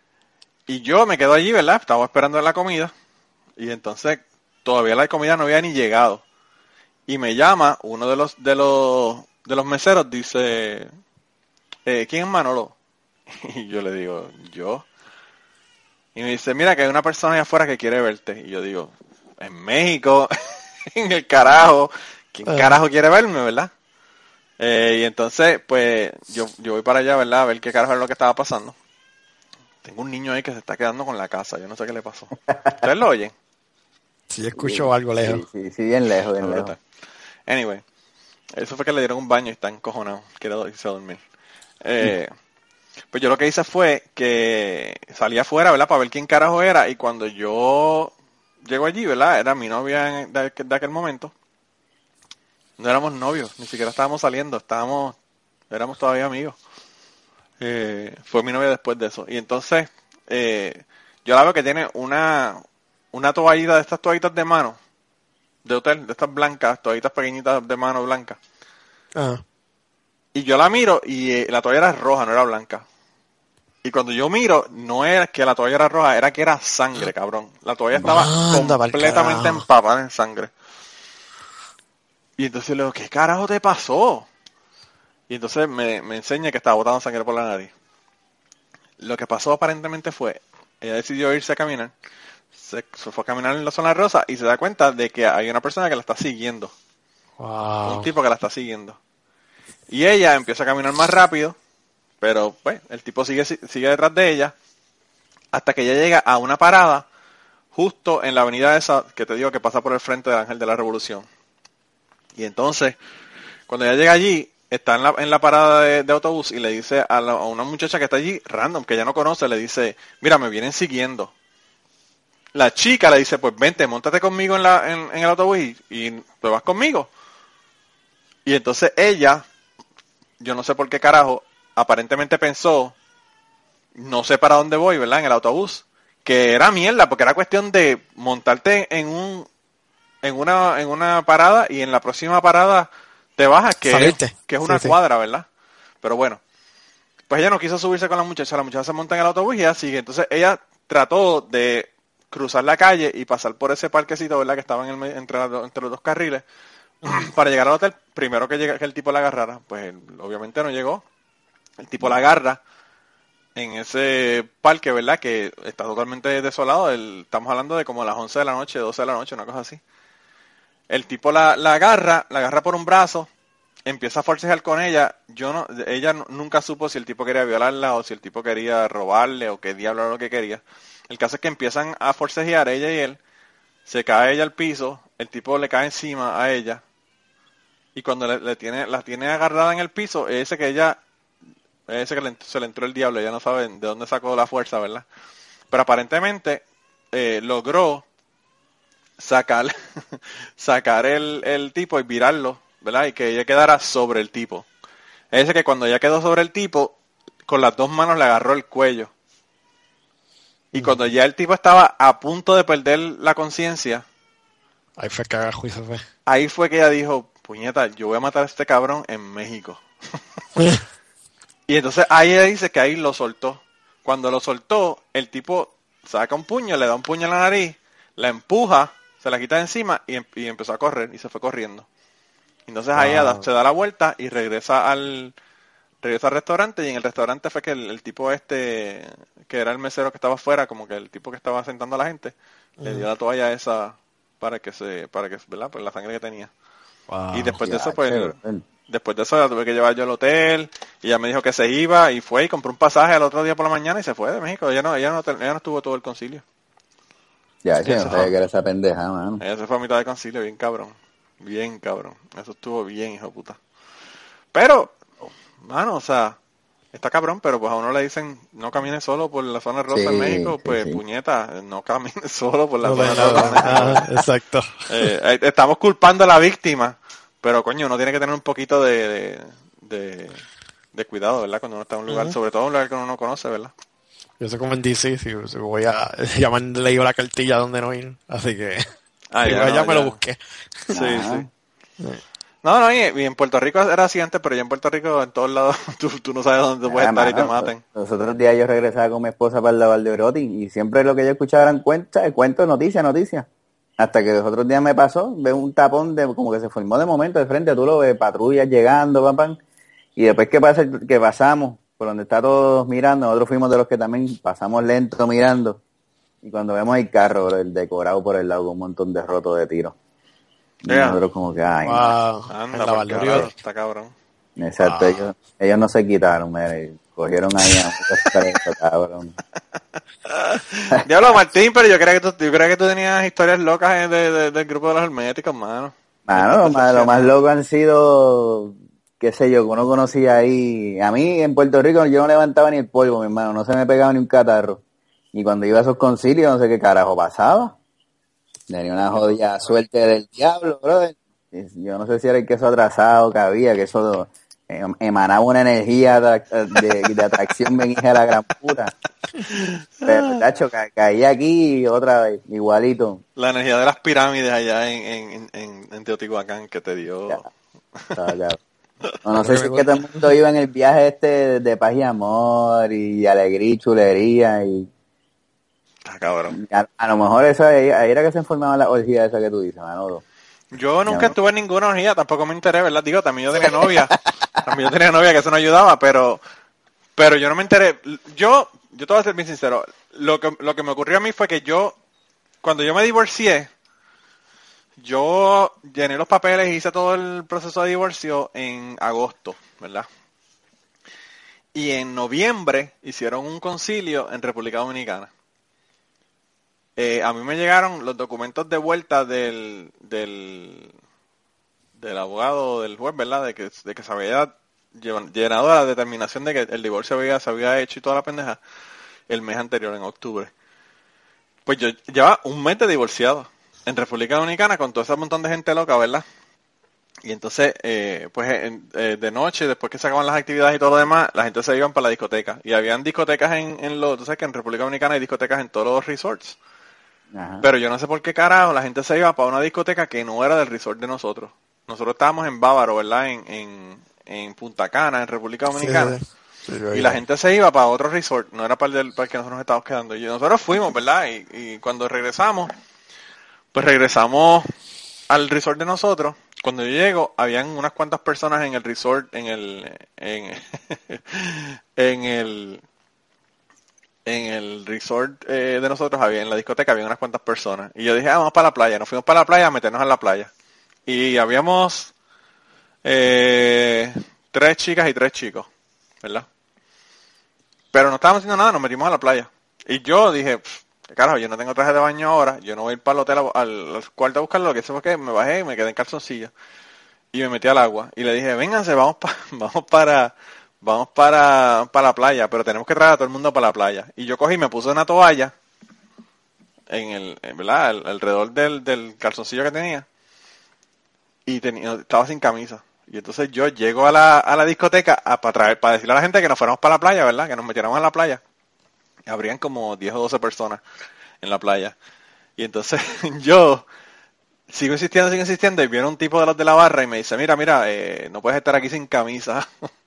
[SPEAKER 3] Y yo me quedo allí, ¿verdad? Estaba esperando la comida. Y entonces todavía la comida no había ni llegado. Y me llama uno de los de los de los meseros, dice, eh, ¿quién es Manolo? Y yo le digo, yo. Y me dice, mira que hay una persona allá afuera que quiere verte. Y yo digo, en México, en el carajo, ¿quién
[SPEAKER 4] Eh.
[SPEAKER 3] carajo quiere verme, verdad? Eh, y entonces, pues, yo, yo voy para allá, ¿verdad? A ver qué carajo es lo que estaba pasando. Tengo un niño ahí que se está quedando con la casa, yo no sé qué le pasó. ¿Ustedes lo oyen?
[SPEAKER 4] Si escucho algo lejos.
[SPEAKER 5] Sí, sí, sí, bien lejos, bien
[SPEAKER 3] No,
[SPEAKER 5] lejos.
[SPEAKER 3] Anyway, eso fue que le dieron un baño y está encojonado. Quiere irse a dormir. Eh, pues yo lo que hice fue que salí afuera, ¿verdad? Para ver quién carajo era. Y cuando yo llego allí, ¿verdad? Era mi novia en- de, aqu- de aquel momento. No éramos novios, ni siquiera estábamos saliendo. Estábamos, éramos todavía amigos. Eh, fue mi novia después de eso. Y entonces, eh, yo la veo que tiene una, una toallita de estas toallitas de mano de hotel, de estas blancas, toallitas pequeñitas de mano blanca.
[SPEAKER 4] Ah,
[SPEAKER 3] Y yo la miro y eh, la toalla era roja, no era blanca. Y cuando yo miro, no era que la toalla era roja, era que era sangre, cabrón. La toalla estaba
[SPEAKER 4] Manda
[SPEAKER 3] completamente empapada en sangre. Y entonces le digo, ¿qué carajo te pasó? Y entonces me, me enseña que estaba botando sangre por la nariz. Lo que pasó aparentemente fue, ella decidió irse a caminar, se, se fue a caminar en la zona rosa y se da cuenta de que hay una persona que la está siguiendo
[SPEAKER 4] wow.
[SPEAKER 3] un tipo que la está siguiendo. Y ella empieza a caminar más rápido, pero pues el tipo sigue, sigue detrás de ella hasta que ella llega a una parada justo en la avenida esa que te digo que pasa por el frente del Ángel de la Revolución. Y entonces, cuando ella llega allí, está en la, en la parada de, de autobús y le dice a, la- a una muchacha que está allí, random, que ella no conoce, le dice, mira, me vienen siguiendo. La chica le dice, pues vente, montate conmigo en, la, en, en el autobús y, y te vas conmigo. Y entonces ella, yo no sé por qué carajo, aparentemente pensó, no sé para dónde voy, ¿verdad? En el autobús, que era mierda, porque era cuestión de montarte en un, en una, en una parada y en la próxima parada te bajas, que,
[SPEAKER 4] Salirte.
[SPEAKER 3] que es una
[SPEAKER 4] sí.
[SPEAKER 3] cuadra, ¿verdad? Pero bueno, pues ella no quiso subirse con la muchacha, la muchacha se monta en el autobús y ella sigue. Entonces ella trató de cruzar la calle y pasar por ese parquecito, ¿verdad? Que estaba en el, entre, entre los dos carriles para llegar al hotel. Primero que, llega, que el tipo la agarrara, pues obviamente no llegó. El tipo la agarra en ese parque, ¿verdad? Que está totalmente desolado. El- estamos hablando de como las 11 de la noche, 12 de la noche, una cosa así. El tipo la, la agarra, la agarra por un brazo, empieza a forcejear con ella. Yo no, ella nu- nunca supo si el tipo quería violarla o si el tipo quería robarle o qué diablo era lo que quería. El caso es que empiezan a forcejear ella y él. Se cae ella al piso, el tipo le cae encima a ella. Y cuando le, tiene, la tiene agarrada en el piso, ese que ella, ese que le- se le entró el diablo, ella no sabe de dónde sacó la fuerza, ¿verdad? Pero aparentemente eh, logró sacar, sacar el, el tipo y virarlo, ¿verdad? Y que ella quedara sobre el tipo. Ese que cuando ella quedó sobre el tipo, con las dos manos le agarró el cuello. Y cuando ya el tipo estaba a punto de perder la conciencia,
[SPEAKER 4] Ahí fue que agarró y se fue.
[SPEAKER 3] ahí fue que ella dijo, puñeta, yo voy a matar a este cabrón en México. y entonces ahí ella dice que ahí lo soltó. Cuando lo soltó, el tipo saca un puño, le da un puño en la nariz, la empuja, se la quita de encima y, em- y empezó a correr y se fue corriendo. Entonces ahí ella da-
[SPEAKER 4] Wow.
[SPEAKER 3] se da la vuelta y regresa al regresa al restaurante y en el restaurante fue que el, el tipo este que era el mesero que estaba afuera, como que el tipo que estaba sentando a la gente, le dio la toalla esa para que se para que, ¿verdad? Por la sangre que tenía.
[SPEAKER 4] Wow.
[SPEAKER 3] Y después de eso, pues,
[SPEAKER 5] chévere.
[SPEAKER 3] después de eso la tuve que llevar yo al hotel y ella me dijo que se iba y fue y compró un pasaje al otro día por la mañana y se fue de México. Ella no, ella no, ella no estuvo todo el concilio.
[SPEAKER 5] Ya, no sabía que era esa pendeja, mano.
[SPEAKER 3] Ella se fue a mitad de concilio, bien cabrón. Bien cabrón. Eso estuvo bien, hijo de puta. Pero, mano, o sea, está cabrón, pero pues a uno le dicen no camine solo por la zona rosa en
[SPEAKER 5] Sí,
[SPEAKER 3] México,
[SPEAKER 5] sí,
[SPEAKER 3] pues
[SPEAKER 5] sí.
[SPEAKER 3] puñeta, no camine solo por la
[SPEAKER 4] No
[SPEAKER 3] zona
[SPEAKER 4] de
[SPEAKER 3] rosa en México.
[SPEAKER 4] Ah, exacto.
[SPEAKER 3] Eh, eh, estamos culpando a la víctima, pero coño, uno tiene que tener un poquito de, de, de- de cuidado, ¿verdad? Cuando uno está en un lugar, sobre todo en un lugar que uno no conoce, ¿verdad?
[SPEAKER 4] Yo soy como en DC, si, si voy a... Ya me han leído la cartilla donde no ir, así que...
[SPEAKER 3] Ah, ya,
[SPEAKER 4] me lo busqué.
[SPEAKER 3] Sí, sí. No, no, y, en Puerto Rico era así antes, pero ya en Puerto Rico, en todos lados, tú, tú no sabes dónde puedes
[SPEAKER 5] Ah,
[SPEAKER 3] estar y te maten.
[SPEAKER 5] Los otros días yo regresaba con mi esposa para el lavar de Broti y siempre lo que yo escuchaba eran cuentas, cuentos, noticias, noticias. Hasta que los otros días me pasó, veo un tapón de como que se formó de momento de frente, tú lo ves, patrullas llegando, pam, pam. Y después que pasa, que pasamos, por donde está todos mirando, nosotros fuimos de los que también pasamos lento mirando. Y cuando vemos el carro, el decorado por el lado un montón de rotos de tiro. Y
[SPEAKER 3] Yeah.
[SPEAKER 5] nosotros como que, ay, no.
[SPEAKER 3] Anda,
[SPEAKER 4] la
[SPEAKER 3] está cabrón.
[SPEAKER 5] Exacto,
[SPEAKER 3] Ah.
[SPEAKER 5] ellos, ellos no se quitaron, mira, y cogieron ahí a presos, cabrón.
[SPEAKER 3] Diablo Martín, pero yo creía que tú, yo creía que tú tenías historias locas eh, de, de- del grupo de los herméticos, mano.
[SPEAKER 5] Mano, lo más, lo más loco han sido, qué sé yo, que uno conocía ahí. A mí en Puerto Rico yo no levantaba ni el polvo, mi hermano, no se me pegaba ni un catarro. Y cuando iba a esos concilios, no sé qué carajo pasaba. Tenía una jodida suerte del diablo, brother. Yo no sé si era el queso atrasado que había, que eso eh, emanaba una energía de, atracción, dije a la gran puta. Pero, tacho, ca- caí aquí otra vez, igualito.
[SPEAKER 3] La energía de las pirámides allá en, en, en, en Teotihuacán que te dio.
[SPEAKER 5] Ya. No sé si es que todo el mundo iba en el viaje este de paz y amor y alegría y chulería y
[SPEAKER 3] Está cabrón.
[SPEAKER 5] a, a lo mejor eso ahí, ahí era que se informaba la orgía esa que tú dices, Manolo.
[SPEAKER 3] Yo nunca estuve en ninguna orgía, tampoco me enteré, ¿verdad? Digo, también yo tenía novia. también yo tenía novia que eso no ayudaba, pero pero yo no me enteré. Yo, yo te voy a ser bien sincero. Lo que, lo que me ocurrió a mí fue que yo, cuando yo me divorcié, yo llené los papeles y hice todo el proceso de divorcio en agosto, ¿verdad? Y en noviembre hicieron un concilio en República Dominicana. Eh, a mí me llegaron los documentos de vuelta del, del, del abogado, del juez, ¿verdad? De que, de que se había llenado la determinación de que el divorcio había, se había hecho y toda la pendeja el mes anterior, en octubre. Pues yo llevaba un mes de divorciado en República Dominicana con todo ese montón de gente loca, ¿verdad? Y entonces, eh, pues eh, de noche, después que se acaban las actividades y todo lo demás, la gente se iban para la discoteca. Y habían discotecas en, en los, tú sabes que en República Dominicana hay discotecas en todos los resorts.
[SPEAKER 5] Ajá.
[SPEAKER 3] Pero yo no sé por qué carajo la gente se iba para una discoteca que no era del resort de nosotros. Nosotros estábamos en Bávaro, ¿verdad? En, en, en Punta Cana, en República Dominicana.
[SPEAKER 4] Sí, sí, yo
[SPEAKER 3] Y la gente se iba para otro resort, no era para el, del, para el que nosotros nos estábamos quedando. Y nosotros fuimos, ¿verdad? Y, y cuando regresamos, pues regresamos al resort de nosotros. Cuando yo llego, habían unas cuantas personas en el resort, en el, en, en el, en el resort eh, de nosotros, había en la discoteca, había unas cuantas personas. Y yo dije, ah, vamos para la playa. Nos fuimos para la playa a meternos en la playa. Y habíamos eh, tres chicas y tres chicos, ¿verdad? Pero no estábamos haciendo nada, nos metimos a la playa. Y yo dije, "Pff, ¿qué carajo? Yo no tengo traje de baño ahora, yo no voy a ir para el hotel, al, cuarto a buscarlo, lo que hice fue que me bajé y me quedé en calzoncillo. Y me metí al agua. Y le dije, vénganse, vamos, pa- vamos para vamos para, para la playa, pero tenemos que traer a todo el mundo para la playa. Y yo cogí y me puse una toalla en el, en- ¿verdad? Al- alrededor del, del calzoncillo que tenía. Y tenía, estaba sin camisa. Y entonces yo llego a la, a la discoteca a, para, traer, para decirle a la gente que nos fuéramos para la playa, ¿verdad? Que nos metiéramos a la playa. Habrían como 10 o 12 personas en la playa. Y entonces yo sigo insistiendo, sigo insistiendo, y viene un tipo de los de la barra y me dice, mira, mira, eh, no puedes estar aquí sin camisa.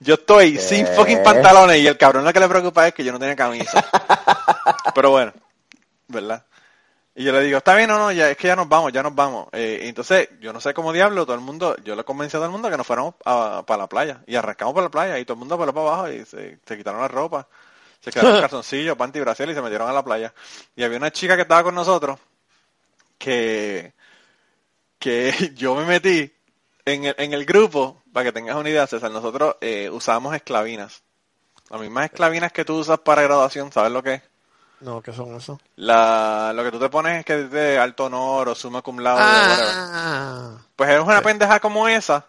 [SPEAKER 3] yo estoy sin fucking pantalones y el cabrón lo que le preocupa es que yo no tenía camisa. Pero bueno, ¿verdad? Y yo le digo, está bien, no, no, ya, es que ya nos vamos, ya nos vamos. Eh, entonces, yo no sé cómo diablo, todo el mundo, yo le convencí a todo el mundo que nos fuéramos a- para la playa. Y arrancamos para la playa y todo el mundo voló para abajo y se, se quitaron la ropa. Se quedaron calzoncillos, panty y brasil y se metieron a la playa. Y había una chica que estaba con nosotros que, que yo me metí en el, en el grupo, para que tengas una idea, César, nosotros eh, usábamos esclavinas. Las mismas esclavinas que tú usas para graduación, ¿sabes lo que es?
[SPEAKER 4] No, ¿qué son eso?
[SPEAKER 3] La, lo que tú te pones es que es de alto honor o summa cum laude, whatever.
[SPEAKER 4] Ah,
[SPEAKER 3] Pues es una pendeja como esa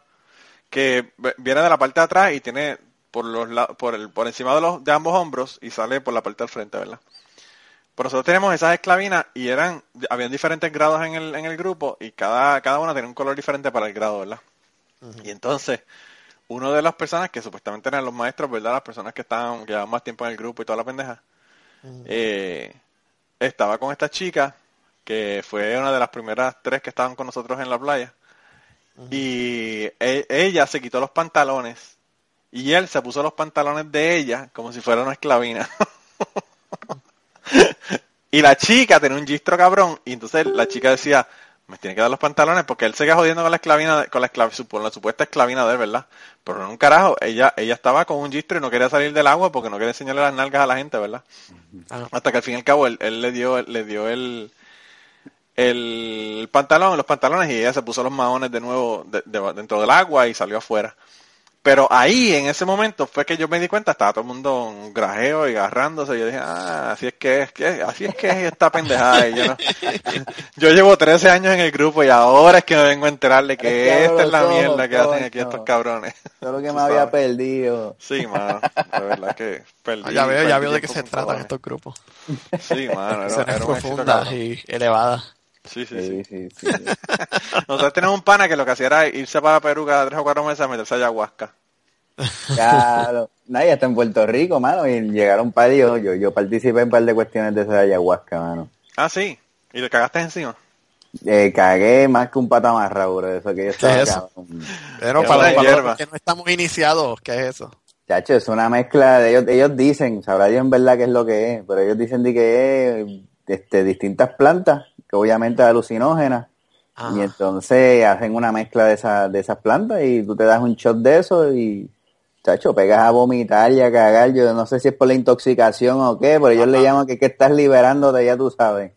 [SPEAKER 3] que viene de la parte de atrás y tiene por los por el por encima de los de ambos hombros y sale por la parte del frente, ¿verdad? Pero nosotros tenemos esas esclavinas y eran habían diferentes grados en el en el grupo y cada cada una tenía un color diferente para el grado, ¿verdad? Y entonces uno de las personas que supuestamente eran los maestros, ¿verdad? Las personas que estaban que llevaban más tiempo en el grupo y toda la pendeja, eh, estaba con esta chica que fue una de las primeras tres que estaban con nosotros en la playa y e- ella se quitó los pantalones y él se puso los pantalones de ella como si fuera una esclavina. y la chica tenía un gistro cabrón y entonces la chica decía, me tiene que dar los pantalones porque él se queda jodiendo con la esclavina, con la, esclav- su- con la supuesta esclavina de él, ¿verdad? Pero en un carajo, ella, ella estaba con un gistro y no quería salir del agua porque no quería enseñarle las nalgas a la gente, ¿verdad?
[SPEAKER 4] ah,
[SPEAKER 3] Hasta que al fin y al cabo él, él le dio, le dio el, el pantalón, los pantalones y ella se puso los maones de nuevo de- de- dentro del agua y salió afuera. Pero ahí, en ese momento, fue que yo me di cuenta, estaba todo el mundo en grajeo y agarrándose. Y yo dije, ah, así es que es, que, así es que es esta pendejada. Y yo, no- yo llevo 13 años en el grupo y ahora es que me vengo a enterarle que
[SPEAKER 5] Es que
[SPEAKER 3] esta es la mierda que hacen aquí estos cabrones.
[SPEAKER 5] Todo lo que me había
[SPEAKER 3] sabes.
[SPEAKER 5] perdido.
[SPEAKER 3] Sí, mano, de verdad que perdí.
[SPEAKER 4] Ah, ya veo, ya veo de qué se tratan estos grupos.
[SPEAKER 3] Sí, mano, era, era un
[SPEAKER 4] profundas
[SPEAKER 3] cabrón.
[SPEAKER 4] y elevadas.
[SPEAKER 3] Sí, sí, sí.
[SPEAKER 5] Sí, sí, sí.
[SPEAKER 3] Nosotros tenemos un pana que lo que hacía era irse para Perú cada tres o cuatro meses a meterse a ayahuasca.
[SPEAKER 5] Claro. Nadie está en Puerto Rico, mano, y llegaron un par yo, yo, yo participé en un par de cuestiones de esa ayahuasca, mano.
[SPEAKER 3] Ah, sí. ¿Y le cagaste encima?
[SPEAKER 5] Eh, cagué más que un pata amarrado, bro, eso que yo estaba
[SPEAKER 4] es eso? Pero para, para
[SPEAKER 3] hierba.
[SPEAKER 4] los que no estamos iniciados, ¿qué es eso?
[SPEAKER 5] Chacho, es una mezcla de ellos, ellos dicen, sabrá Dios en verdad qué es lo que es, pero ellos dicen de que es este, distintas plantas, que obviamente alucinógenas, y entonces hacen una mezcla de esas, de esas plantas y tú te das un shot de eso y, chacho, pegas a vomitar y a cagar, yo no sé si es por la intoxicación o qué, pero ellos le llaman que, que estás liberándote, ya tú sabes.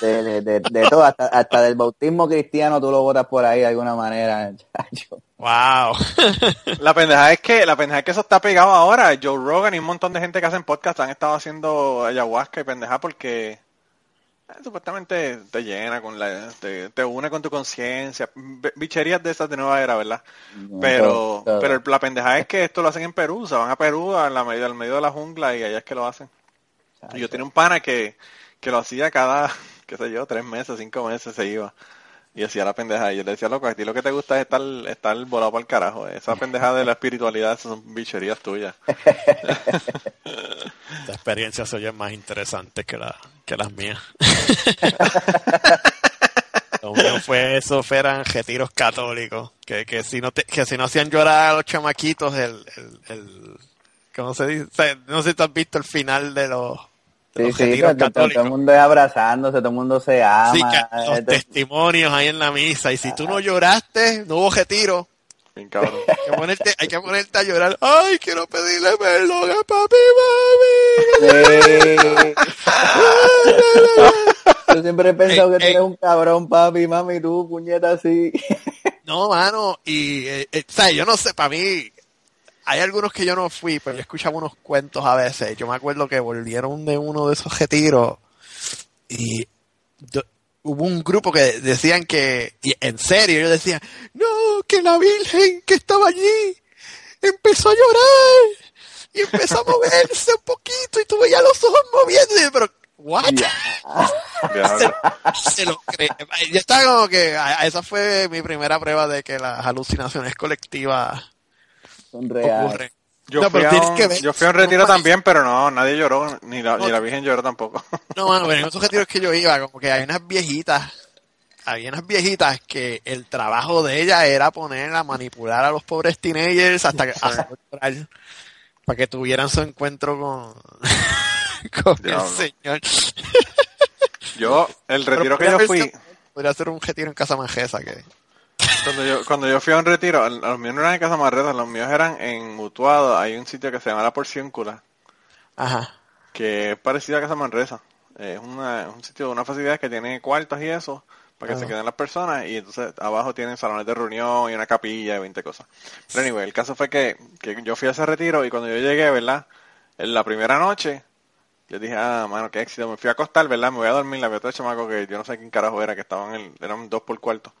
[SPEAKER 5] De, de, de, de todo, hasta, hasta del bautismo cristiano tú lo botas por ahí de alguna manera, chacho.
[SPEAKER 4] Wow.
[SPEAKER 3] La pendeja es que, la pendeja es que eso está pegado ahora. Joe Rogan y un montón de gente que hacen podcast han estado haciendo ayahuasca y pendeja porque eh, supuestamente te llena con la, te, te une con tu conciencia. Bicherías de esas de nueva era, ¿verdad? Pero, pero la pendeja es que esto lo hacen en Perú, se van a Perú a la medio, al medio de la jungla y allá es que lo hacen. Y yo tenía un pana que, que lo hacía cada, qué sé yo, tres meses, cinco meses se iba. Y hacía la pendeja. Y yo le decía, loco, a ti lo que te gusta es estar, estar volado para el carajo. Esa pendeja de la espiritualidad, esas son bicherías tuyas.
[SPEAKER 4] La experiencia se oye más interesante que, la, que las mías. Lo mío fue eso, eran retiros católicos, que, que si no te, que si no hacían llorar a los chamaquitos, el, el, el ¿cómo se dice? No sé si tú has visto el final de los,
[SPEAKER 5] Sí, sí, todo, todo- el mundo es abrazándose, todo el mundo se ama.
[SPEAKER 4] Sí, que los
[SPEAKER 5] Este-
[SPEAKER 4] testimonios ahí en la misa, y si tú no lloraste, no hubo retiro.
[SPEAKER 3] Bien cabrón.
[SPEAKER 4] Hay que ponerte, hay que ponerte a llorar. Ay, quiero pedirle perdón a papi, mami.
[SPEAKER 5] Sí. Yo siempre he pensado
[SPEAKER 4] Eh,
[SPEAKER 5] que tú eres
[SPEAKER 4] eh.
[SPEAKER 5] un cabrón, papi, mami, tú, puñeta, así.
[SPEAKER 4] No, mano, y, eh, eh, ¿sabes? Yo no sé, para mí, hay algunos que yo no fui, pero yo escuchaba unos cuentos a veces. Yo me acuerdo que volvieron de uno de esos retiros y hubo un grupo que decían que, y en serio, ellos decían, no, que la Virgen que estaba allí empezó a llorar y empezó a moverse un poquito y tú veías los ojos moviendo, pero, ¿what?
[SPEAKER 3] Diablo.
[SPEAKER 4] se lo cree. Yo estaba como que esa fue mi primera prueba de que las alucinaciones colectivas
[SPEAKER 5] Son reales.
[SPEAKER 3] Yo,
[SPEAKER 4] No,
[SPEAKER 3] fui
[SPEAKER 4] pero
[SPEAKER 3] un,
[SPEAKER 4] que ver-
[SPEAKER 3] yo fui a un retiro también, pero no, nadie lloró, ni la,
[SPEAKER 4] No.
[SPEAKER 3] ni la Virgen lloró tampoco.
[SPEAKER 4] No, mano, pero en esos retiros que yo iba, como que hay unas viejitas, había unas viejitas que el trabajo de ellas era poner a manipular a los pobres teenagers hasta que hasta para que tuvieran su encuentro con, con el señor.
[SPEAKER 3] Yo, el retiro que yo fui,
[SPEAKER 4] Podría ser un retiro en Casa Manjesa que
[SPEAKER 3] Cuando yo, cuando yo fui a un retiro, los míos no eran en Casa Marreta, los míos eran en Mutuado, hay un sitio que se llama La Porciúncula,
[SPEAKER 4] Ajá.
[SPEAKER 3] que es parecido a Casa Manresa. Es una, es un sitio, una facilidad que tiene cuartos y eso, para que
[SPEAKER 4] Ajá.
[SPEAKER 3] se queden las personas, y entonces abajo tienen salones de reunión y una capilla y 20 cosas. Pero anyway, el caso fue que, que yo fui a ese retiro y cuando yo llegué, ¿verdad? En la primera noche, yo dije, ah, mano, qué éxito. Me fui a acostar, ¿verdad? Me voy a dormir. Había otro chamaco que yo no sé quién carajo era, que estaban en el, eran dos por cuarto.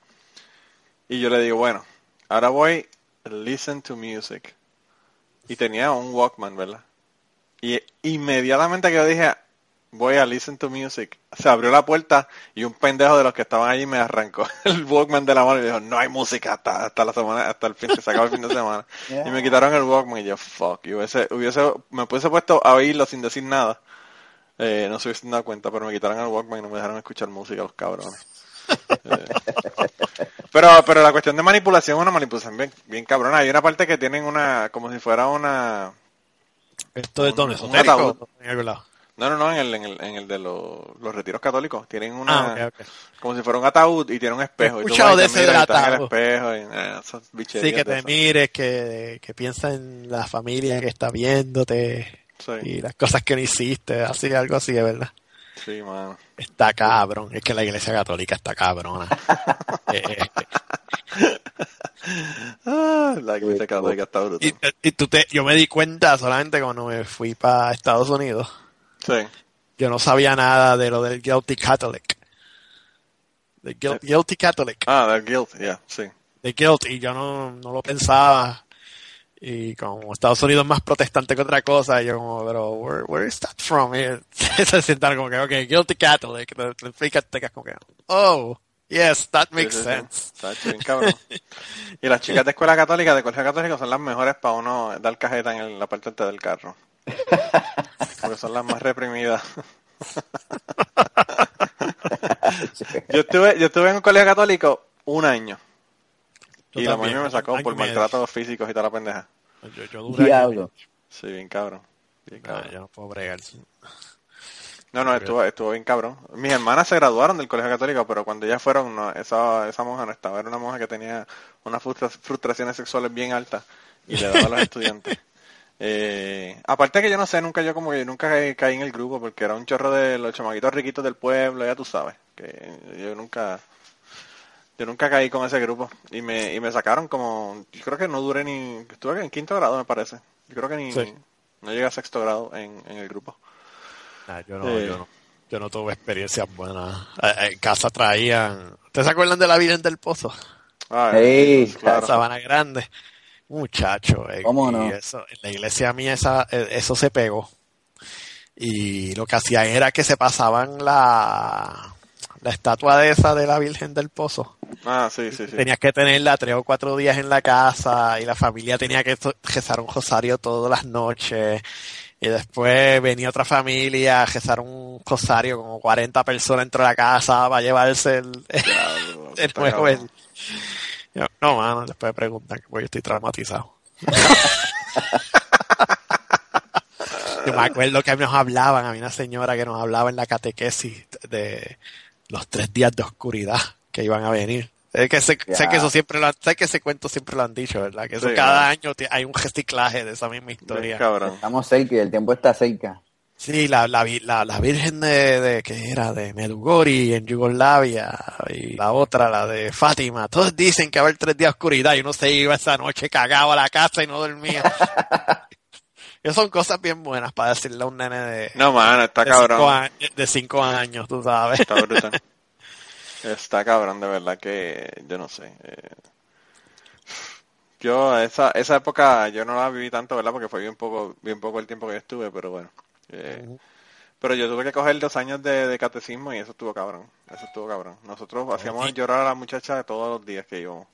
[SPEAKER 3] Y yo le digo, bueno, ahora voy listen to music. Y tenía un Walkman, ¿verdad? Y inmediatamente que yo dije, voy a listen to music, se abrió la puerta y un pendejo de los que estaban allí me arrancó el Walkman de la mano y dijo, no hay música hasta, hasta la semana, hasta el fin, se acaba el fin de semana. Y me quitaron el Walkman y yo, fuck, y hubiese, hubiese, me puse puesto a oírlo sin decir nada. Eh, no se hubiesen dado cuenta, pero me quitaron el Walkman y no me dejaron escuchar música, los cabrones. Eh, pero, pero la cuestión de manipulación es una manipulación bien, bien cabrona. Hay una parte que tienen una, como si fuera una,
[SPEAKER 4] Esto de
[SPEAKER 3] Un-
[SPEAKER 4] tono
[SPEAKER 3] un ataúd.
[SPEAKER 4] en algún lado.
[SPEAKER 3] no, no, no, en el, en el, en el de los, los retiros católicos. Tienen una,
[SPEAKER 4] Ah,
[SPEAKER 3] como si fuera un ataúd y tiene un espejo.
[SPEAKER 4] He
[SPEAKER 3] y tú
[SPEAKER 4] escuchado de ese del ataúd.
[SPEAKER 3] eh,
[SPEAKER 4] Sí, que te mires, que, que piensa en la familia que está viéndote
[SPEAKER 3] Sí.
[SPEAKER 4] y las cosas que no hiciste, así, algo así, de verdad.
[SPEAKER 3] Sí, mano.
[SPEAKER 4] Está cabrón. Es que la iglesia católica está cabrona. Eh,
[SPEAKER 3] Ah, la iglesia católica está brutal.
[SPEAKER 4] y, y tú te, yo me di cuenta solamente cuando me fui para Estados Unidos.
[SPEAKER 3] Sí.
[SPEAKER 4] Yo no sabía nada de lo del guilty Catholic. Guil- guilty Catholic.
[SPEAKER 3] Ah, del guilt, yeah, sí.
[SPEAKER 4] De guilt. Y yo no, no lo pensaba. Y como Estados Unidos es más protestante que otra cosa, yo como, pero, where, where is that from? Y se sientan como que, ok, guilty Catholic. Te, explicas, te quedas como que, oh, yes, that makes
[SPEAKER 3] Sí, sí, sí.
[SPEAKER 4] sense.
[SPEAKER 3] Está bien cabrón. Y las chicas de escuela católica, de colegio católico, son las mejores para uno dar cajeta en el- la parte alta del carro. Porque son las más reprimidas. Yo estuve, yo estuve en un colegio católico un año.
[SPEAKER 4] Yo
[SPEAKER 3] y la
[SPEAKER 4] también,
[SPEAKER 3] mamá me sacó por maltratos físicos y toda la pendeja.
[SPEAKER 4] Yo, yo duré
[SPEAKER 5] Diablo.
[SPEAKER 3] Sí, bien cabrón. Bien
[SPEAKER 4] yo no puedo bregar.
[SPEAKER 3] No, no, estuvo, estuvo bien cabrón. Mis hermanas se graduaron del colegio católico, pero cuando ellas fueron, no, esa, esa monja no estaba. Era una monja que tenía unas frustra- frustraciones sexuales bien altas y le daba a los estudiantes. Eh, aparte que yo no sé, nunca yo como que nunca caí, caí en el grupo porque era un chorro de los chamaquitos riquitos del pueblo, ya tú sabes. Que yo nunca, yo nunca caí con ese grupo y me, y me sacaron como, yo creo que no duré ni, estuve en quinto grado me parece. Yo creo que ni,
[SPEAKER 4] Sí.
[SPEAKER 3] no llegué a sexto grado en, en el grupo.
[SPEAKER 4] Nah, yo, no,
[SPEAKER 3] Eh.
[SPEAKER 4] yo, no, yo no tuve experiencias buenas. Eh, En casa traían... ¿Ustedes se acuerdan de la Virgen del Pozo?
[SPEAKER 3] Ah, pues, claro.
[SPEAKER 4] Sabana Grande. Muchacho, eh,
[SPEAKER 5] ¿Cómo
[SPEAKER 4] y
[SPEAKER 5] no?
[SPEAKER 4] eso, en la iglesia mía esa, eh, eso se pegó. Y lo que hacían era que se pasaban la, la estatua de esa de la Virgen del Pozo.
[SPEAKER 3] Ah, sí, sí, sí.
[SPEAKER 4] Tenías que tenerla tres o cuatro días en la casa y la familia tenía que rezar un rosario todas las noches. Y después venía otra familia a rezar un rosario como 40 personas dentro de la casa para llevarse el, nuevo el- Yo, no, mano, después preguntan que pues yo estoy traumatizado. yo me acuerdo que nos hablaban, había una señora que nos hablaba en la catequesis de los tres días de oscuridad que iban a venir. Es que sé,
[SPEAKER 5] Ya.
[SPEAKER 4] sé que eso siempre lo han- sé que ese cuento siempre lo han dicho, ¿verdad? Que eso
[SPEAKER 3] Sí,
[SPEAKER 4] cada año hay un reciclaje de esa misma historia.
[SPEAKER 3] cabrón.
[SPEAKER 5] Estamos cerca y el tiempo está cerca.
[SPEAKER 4] Sí, la, la, vi- la, la Virgen de, de, que era? De Medugori en Yugoslavia y la otra, la de Fátima. Todos dicen que va a haber tres días de oscuridad y uno se iba esa noche cagado a la casa y no dormía. Esas son cosas bien buenas para decirle a un nene de,
[SPEAKER 3] No, mano, está
[SPEAKER 4] de, cinco,
[SPEAKER 3] cabrón.
[SPEAKER 4] a- de cinco años, tú sabes.
[SPEAKER 3] Está brutal. Está cabrón, de verdad que yo no sé. eh. Yo esa esa época yo no la viví tanto, ¿verdad? Porque fue bien poco bien poco el tiempo que yo estuve, pero bueno. eh, Pero yo tuve que coger dos años de, de catecismo y eso estuvo cabrón. Eso estuvo cabrón. Nosotros hacíamos llorar a la muchacha todos los días que íbamos.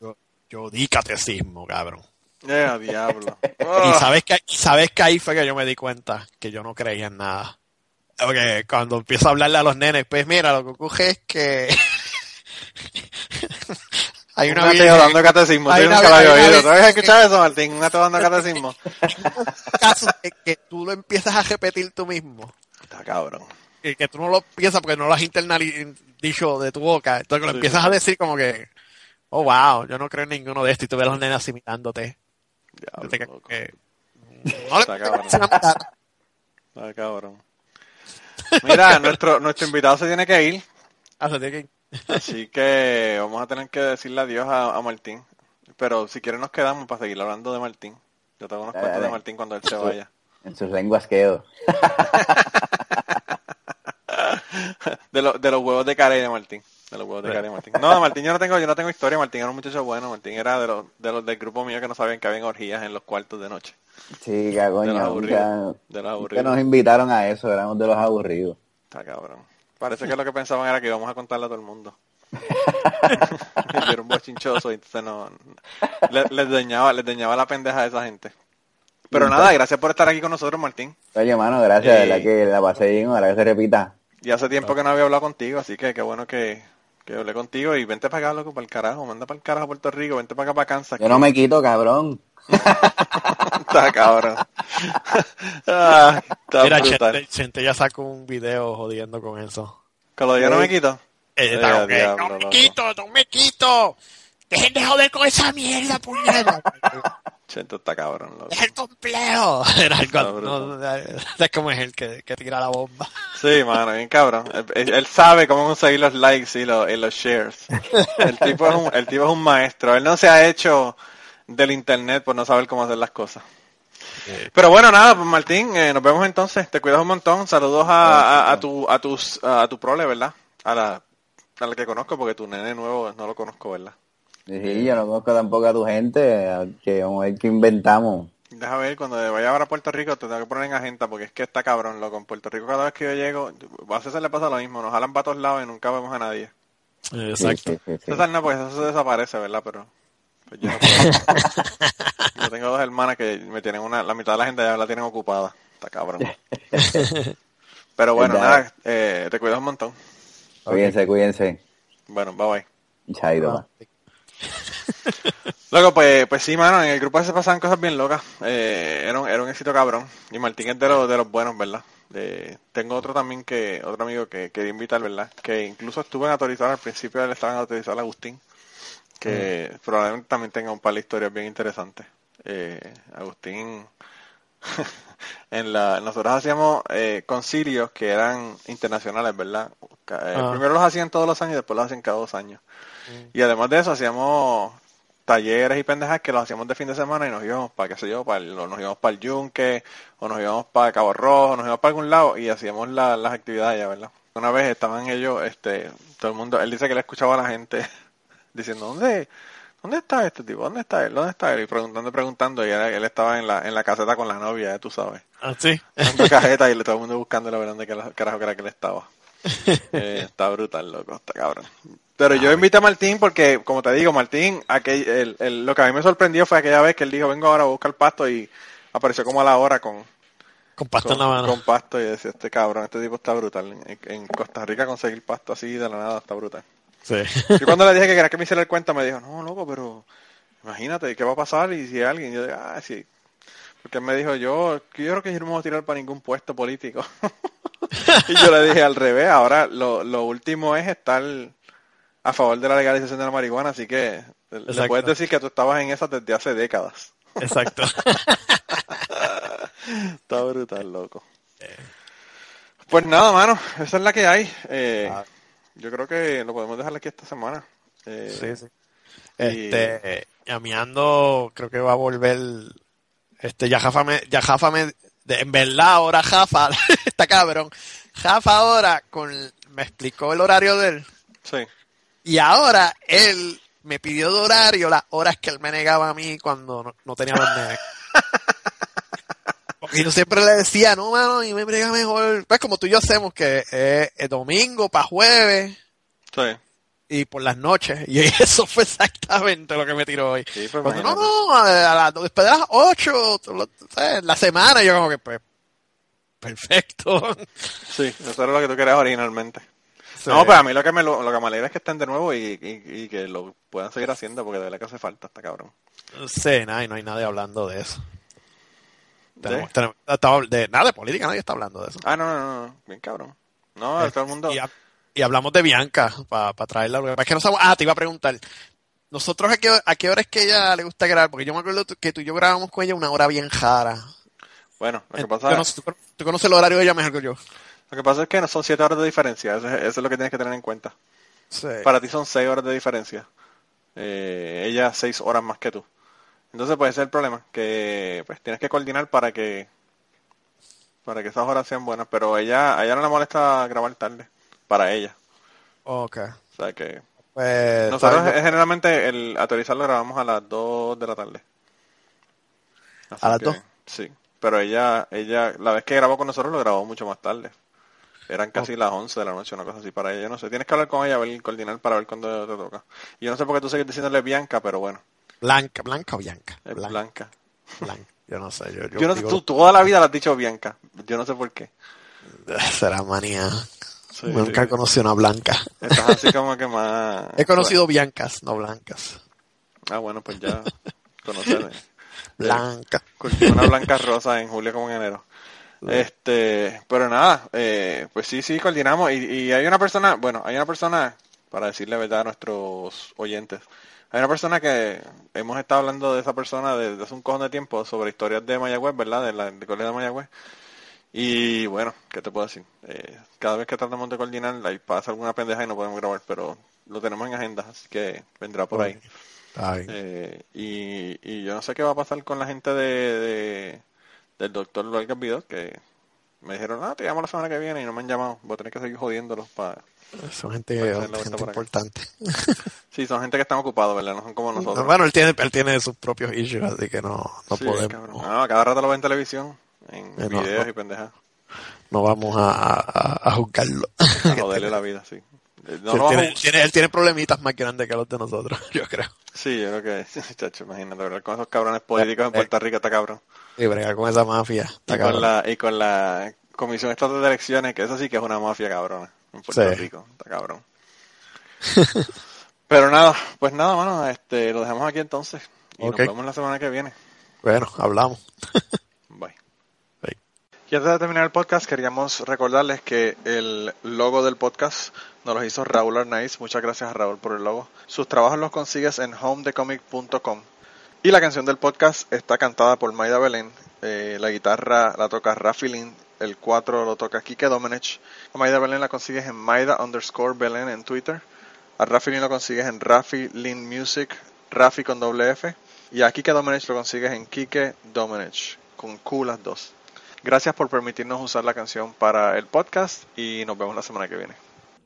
[SPEAKER 4] Yo di catecismo, cabrón.
[SPEAKER 3] ¡Eh, diablo!
[SPEAKER 4] Y
[SPEAKER 3] Ah,
[SPEAKER 4] sabes que, y sabes que ahí fue que yo me di cuenta que yo no creía en nada. Porque cuando empiezo a hablarle a los nenes, pues mira, lo que ocurre es que hay
[SPEAKER 3] un
[SPEAKER 4] una
[SPEAKER 3] ateo dando catecismo.
[SPEAKER 4] hay
[SPEAKER 3] Yo
[SPEAKER 4] una-
[SPEAKER 3] nunca lo había
[SPEAKER 4] hay una
[SPEAKER 3] oído.
[SPEAKER 4] vez-
[SPEAKER 3] ¿Tú habías escuchado eso, Martín? Un ateo dando catecismo.
[SPEAKER 4] caso que tú lo empiezas a repetir tú mismo.
[SPEAKER 3] Está cabrón.
[SPEAKER 4] Y que tú no lo piensas porque no lo has internali- dicho de tu boca. Entonces lo
[SPEAKER 3] Sí,
[SPEAKER 4] empiezas a decir como que, oh wow, yo no creo en ninguno de estos. Y tú ves a los nenes asimilándote.
[SPEAKER 3] Diablo,
[SPEAKER 4] Te quedas
[SPEAKER 3] loco.
[SPEAKER 4] que- no le
[SPEAKER 3] Está cabrón. Está. Mira, nuestro, nuestro invitado se tiene que ir,
[SPEAKER 4] Ah, se tiene que-
[SPEAKER 3] así que vamos a tener que decirle adiós a, a Martín. Pero si quieres nos quedamos para seguir hablando de Martín. Yo tengo unos
[SPEAKER 5] Dale,
[SPEAKER 3] cuentos de. Martín cuando él se vaya.
[SPEAKER 5] En sus lenguas quedo.
[SPEAKER 3] De, lo- de los huevos de cara de Martín. Martín. No, Martín yo no tengo, yo no tengo historia. Martín era un muchacho bueno. Martín era de los, de los del grupo mío que no sabían que habían orgías en los cuartos de noche. De los
[SPEAKER 5] coño.
[SPEAKER 3] aburridos.
[SPEAKER 5] nunca-
[SPEAKER 3] De los
[SPEAKER 5] nunca
[SPEAKER 3] aburridos.
[SPEAKER 5] nos invitaron a eso, éramos de los aburridos.
[SPEAKER 3] Está cabrón. Parece que lo que pensaban era que íbamos a contarle a todo el mundo. Yo era un bochinchoso y entonces no... le- Les dañaba, les dañaba la pendeja a esa gente. Pero nada, gracias por estar aquí con nosotros, Martín.
[SPEAKER 5] Oye, mano, gracias,
[SPEAKER 3] Eh.
[SPEAKER 5] verdad que la pasé bien, ojalá que se repita.
[SPEAKER 3] Y hace tiempo que no había hablado contigo, así que qué bueno que, que hablé contigo. Y vente para acá, loco, para el carajo. Manda para el carajo a Puerto Rico, vente para acá, para Kansas.
[SPEAKER 5] Yo no me quito, cabrón.
[SPEAKER 3] Está cabrón. Ah, está
[SPEAKER 4] Mira. Chente, Chente ya sacó un video jodiendo con eso.
[SPEAKER 3] Que lo de yo no me quito.
[SPEAKER 4] Eh, está
[SPEAKER 3] diablo,
[SPEAKER 4] no me
[SPEAKER 3] loco.
[SPEAKER 4] quito, no me quito. Dejen de joder con esa mierda, puñeta.
[SPEAKER 3] Chento está cabrón, loco.
[SPEAKER 4] Es el complejo. Era no, es como es el que, que tira la bomba.
[SPEAKER 3] Sí, Sí, mano, bien cabrón. Él, él sabe cómo conseguir los likes y los, y los shares. El tipo, es un, el tipo es un maestro. Él no se ha hecho del internet por no saber cómo hacer las cosas. Pero bueno, nada, pues Martín, eh, nos vemos entonces. Te cuidas un montón. Saludos a, a, a tu a tus a tu prole, ¿verdad? A la a la que conozco porque tu nene nuevo no lo conozco, ¿verdad?
[SPEAKER 5] Sí, yo no conozco tampoco a tu gente, que vamos a ver qué inventamos.
[SPEAKER 3] Deja ver, cuando vaya ahora a Puerto Rico te tengo que poner en agenda porque es que está cabrón, loco. En Puerto Rico cada vez que yo llego, a César le pasa lo mismo, nos jalan para todos lados y nunca vemos a nadie.
[SPEAKER 4] Exacto.
[SPEAKER 5] Sí, sí, sí, sí.
[SPEAKER 3] César no, porque eso se desaparece, ¿verdad? Pero pues yo, no puedo. Yo tengo dos hermanas que me tienen una, la mitad de la gente ya la tienen ocupada. Está cabrón. Pero bueno, nada, eh, te cuidas un montón.
[SPEAKER 5] Cuídense, cuídense.
[SPEAKER 3] Bueno, bye bye. Luego, pues, pues sí, mano, en el grupo se pasaban cosas bien locas. Eh, era, un, era un éxito cabrón. Y Martín es de los, de los buenos, ¿verdad? Eh, tengo otro también que, otro amigo que quería invitar, ¿verdad? Que incluso estuvo en autorizar al principio, él estaba en autorizar a Agustín. Que probablemente también tenga un par de historias bien interesantes. Eh, Agustín, en la, nosotros hacíamos eh, concilios que eran internacionales, ¿verdad? Eh,
[SPEAKER 4] Ah.
[SPEAKER 3] Primero los hacían todos los años y después los hacían cada dos años. Y además de eso hacíamos talleres y pendejas que los hacíamos de fin de semana y nos íbamos para, qué sé yo, para el- o nos íbamos para el Yunque, o nos íbamos para Cabo Rojo, nos íbamos para algún lado y hacíamos la- las actividades allá, ¿verdad? Una vez estaban ellos, este, todo el mundo, él dice que le escuchaba a la gente diciendo, ¿dónde, dónde está este tipo? ¿Dónde está él? ¿Dónde está él? Y preguntando, preguntando, y él, él estaba en la, en la caseta con la novia, ya tú sabes
[SPEAKER 4] Ah, sí.
[SPEAKER 3] dando cajeta y todo el mundo buscando la verdad de qué carajo que era que él estaba. Eh, está brutal, loco, está cabrón. Pero yo invité a Martín porque, como te digo, Martín, aquel, el, el- lo que a mí me sorprendió fue aquella vez que él dijo, vengo ahora a buscar pasto y apareció como a la hora con,
[SPEAKER 4] Con pasta
[SPEAKER 3] con,
[SPEAKER 4] en la mano.
[SPEAKER 3] con pasto y decía, este cabrón, este tipo está brutal. En, en Costa Rica conseguir pasto así de la nada está brutal.
[SPEAKER 4] Sí.
[SPEAKER 3] Yo cuando le dije que quería que me hiciera el cuento me dijo, no, loco, pero imagínate, ¿qué va a pasar? Y si alguien, yo digo, ah, sí. Porque él me dijo, yo, yo creo que yo no me voy a tirar para ningún puesto político. y yo le dije al revés, ahora lo, lo último es estar a favor de la legalización de la marihuana, así que le puedes decir que tú estabas en esa desde hace décadas.
[SPEAKER 4] Exacto.
[SPEAKER 3] Está brutal, loco. Pues nada, mano, esa es la que hay. Eh,
[SPEAKER 4] Ah.
[SPEAKER 3] Yo creo que lo podemos dejar aquí esta semana. Eh,
[SPEAKER 4] Sí, sí. Este, llameando, creo que va a volver, este, ya Jafa me, ya Jafa me, de- en verdad ahora Jafa, está cabrón, Jafa ahora con, me explicó el horario de él,
[SPEAKER 3] sí.
[SPEAKER 4] y ahora él me pidió de horario las horas que él me negaba a mí cuando no, no tenía los nenes. Porque yo siempre le decía, no, mano, y me brega mejor. Pues como tú y yo hacemos, que es el domingo para jueves,
[SPEAKER 3] Sí.
[SPEAKER 4] y por las noches. Y eso fue exactamente lo que me tiró hoy.
[SPEAKER 3] Sí, pues
[SPEAKER 4] Cuando, no, no, a, a las- después de las 8, la semana, yo como que, pues, perfecto.
[SPEAKER 3] Sí, eso era lo que tú querías originalmente.
[SPEAKER 4] Sí.
[SPEAKER 3] No, pero a mí lo que me lo, lo que me alegra es que estén de nuevo y, y, y que lo puedan seguir haciendo porque de verdad que hace falta, está cabrón.
[SPEAKER 4] Sí, nada, y no hay nadie hablando de eso. Tenemos- tenemos- de nada de política, nadie está hablando de eso.
[SPEAKER 3] Ah, no, no, no, bien cabrón. No, todo el mundo...
[SPEAKER 4] Y, ha- y hablamos de Bianca para traerla. Lo que pasa es que no sabemos. Ah, te iba a preguntar. Nosotros, ¿a qué, ¿a qué hora es que ella le gusta grabar? Porque yo me acuerdo que tú y yo grabamos con ella una hora bien jara.
[SPEAKER 3] Bueno, lo que, pasa,
[SPEAKER 4] sé, tú, tú conoces el horario de ella mejor que yo.
[SPEAKER 3] lo que pasa es que no son siete horas de diferencia, eso es, eso es lo que tienes que tener en cuenta.
[SPEAKER 4] Sí.
[SPEAKER 3] Para ti son seis horas de diferencia. Eh, ella seis horas más que tú. Entonces puede ser el problema, que pues tienes que coordinar para que para que esas horas sean buenas, pero ella a ella no le molesta grabar tarde, para ella.
[SPEAKER 4] Ok.
[SPEAKER 3] O sea que
[SPEAKER 4] Pues,
[SPEAKER 3] nosotros generalmente el autorizar lo grabamos a las 2 de la tarde. Así
[SPEAKER 4] ¿A las
[SPEAKER 3] que,
[SPEAKER 4] dos?
[SPEAKER 3] Sí, pero ella, ella, la vez que grabó con nosotros lo grabó mucho más tarde. Eran casi las 11 de la noche, una cosa así para ella. No sé, tienes que hablar con ella, ver, coordinar para ver cuándo te toca. Y yo no sé por qué tú sigues diciéndole Bianca, pero bueno,
[SPEAKER 4] Blanca, Blanca o Bianca.
[SPEAKER 3] es
[SPEAKER 4] Blanca.
[SPEAKER 3] Blanca.
[SPEAKER 4] Blanca. Yo no sé. Yo, yo
[SPEAKER 3] Yo no sé,
[SPEAKER 4] digo-
[SPEAKER 3] tú toda la vida le has dicho Bianca. Yo no sé por qué.
[SPEAKER 4] Será manía.
[SPEAKER 3] Sí,
[SPEAKER 4] Nunca he conocido una Blanca.
[SPEAKER 3] Estás así como que más...
[SPEAKER 4] He conocido Biancas, no Blancas.
[SPEAKER 3] Ah, bueno, pues ya. Conocer.
[SPEAKER 4] Blanca.
[SPEAKER 3] Cultivo una blanca rosa en julio como en enero. Este, pero nada, eh, pues sí, sí, coordinamos. Y, y hay una persona, bueno, hay una persona, para decirle verdad a nuestros oyentes, hay una persona que hemos estado hablando de esa persona desde hace un cojón de tiempo sobre historias de Mayagüez, ¿verdad? De la de Colegio de Mayagüez. Y bueno, ¿qué te puedo decir? Eh, cada vez que tratamos de coordinar, ahí pasa alguna pendeja y no podemos grabar, pero lo tenemos en agenda, así que vendrá por ahí. Eh, y, y yo no sé qué va a pasar con la gente de, de- del doctor Vargas Vidot, que me dijeron, ah, te llamo la semana que viene y no me han llamado. Voy a tener que seguir jodiéndolos para...
[SPEAKER 4] Son gente, importante.
[SPEAKER 3] Sí, son gente que están ocupados, ¿verdad? No son como nosotros.
[SPEAKER 4] Bueno, él tiene, él tiene sus propios issues, así que no, no
[SPEAKER 3] Sí,
[SPEAKER 4] podemos,
[SPEAKER 3] cabrón. No, cada rato lo ven en televisión, en
[SPEAKER 4] Eh, no,
[SPEAKER 3] videos
[SPEAKER 4] no.
[SPEAKER 3] y pendejas.
[SPEAKER 4] no vamos a, a, a juzgarlo.
[SPEAKER 3] A joderle la vida, sí. Eh, No
[SPEAKER 4] él, tiene,
[SPEAKER 3] vamos-
[SPEAKER 4] tiene- él tiene problemitas más grandes que los de nosotros, yo creo.
[SPEAKER 3] Sí, yo creo que, chacho, imagínate, ¿verdad? Con esos cabrones políticos en Puerto Rico está cabrón.
[SPEAKER 4] Y bregar con esa mafia. Está
[SPEAKER 3] Y
[SPEAKER 4] cabrón.
[SPEAKER 3] con, la, y con la Comisión Estatal de Elecciones, que eso sí que es una mafia cabrona en Puerto
[SPEAKER 4] Sí.
[SPEAKER 3] Rico, está cabrón. Pero nada, pues nada, mano, este, lo dejamos aquí entonces. Y nos vemos la semana que viene.
[SPEAKER 4] Bueno, hablamos.
[SPEAKER 3] Bye.
[SPEAKER 4] Bye.
[SPEAKER 3] Y antes de terminar el podcast, queríamos recordarles que el logo del podcast nos lo hizo Raúl Arnaiz. Muchas gracias a Raúl por el logo. Sus trabajos los consigues en homedecomic.com. Y la canción del podcast está cantada por Maida Belén. Eh, la guitarra la toca Rafi Lin. El 4 lo toca Kike Domenech. A Maida Belén la consigues en Maida underscore Belén en Twitter. A Rafi Lin lo consigues en Rafi Lin Music, Rafi con doble F. Y a Kike Domenech lo consigues en Kike Domenech, con Q las dos. Gracias por permitirnos usar la canción para el podcast y nos vemos la semana que viene.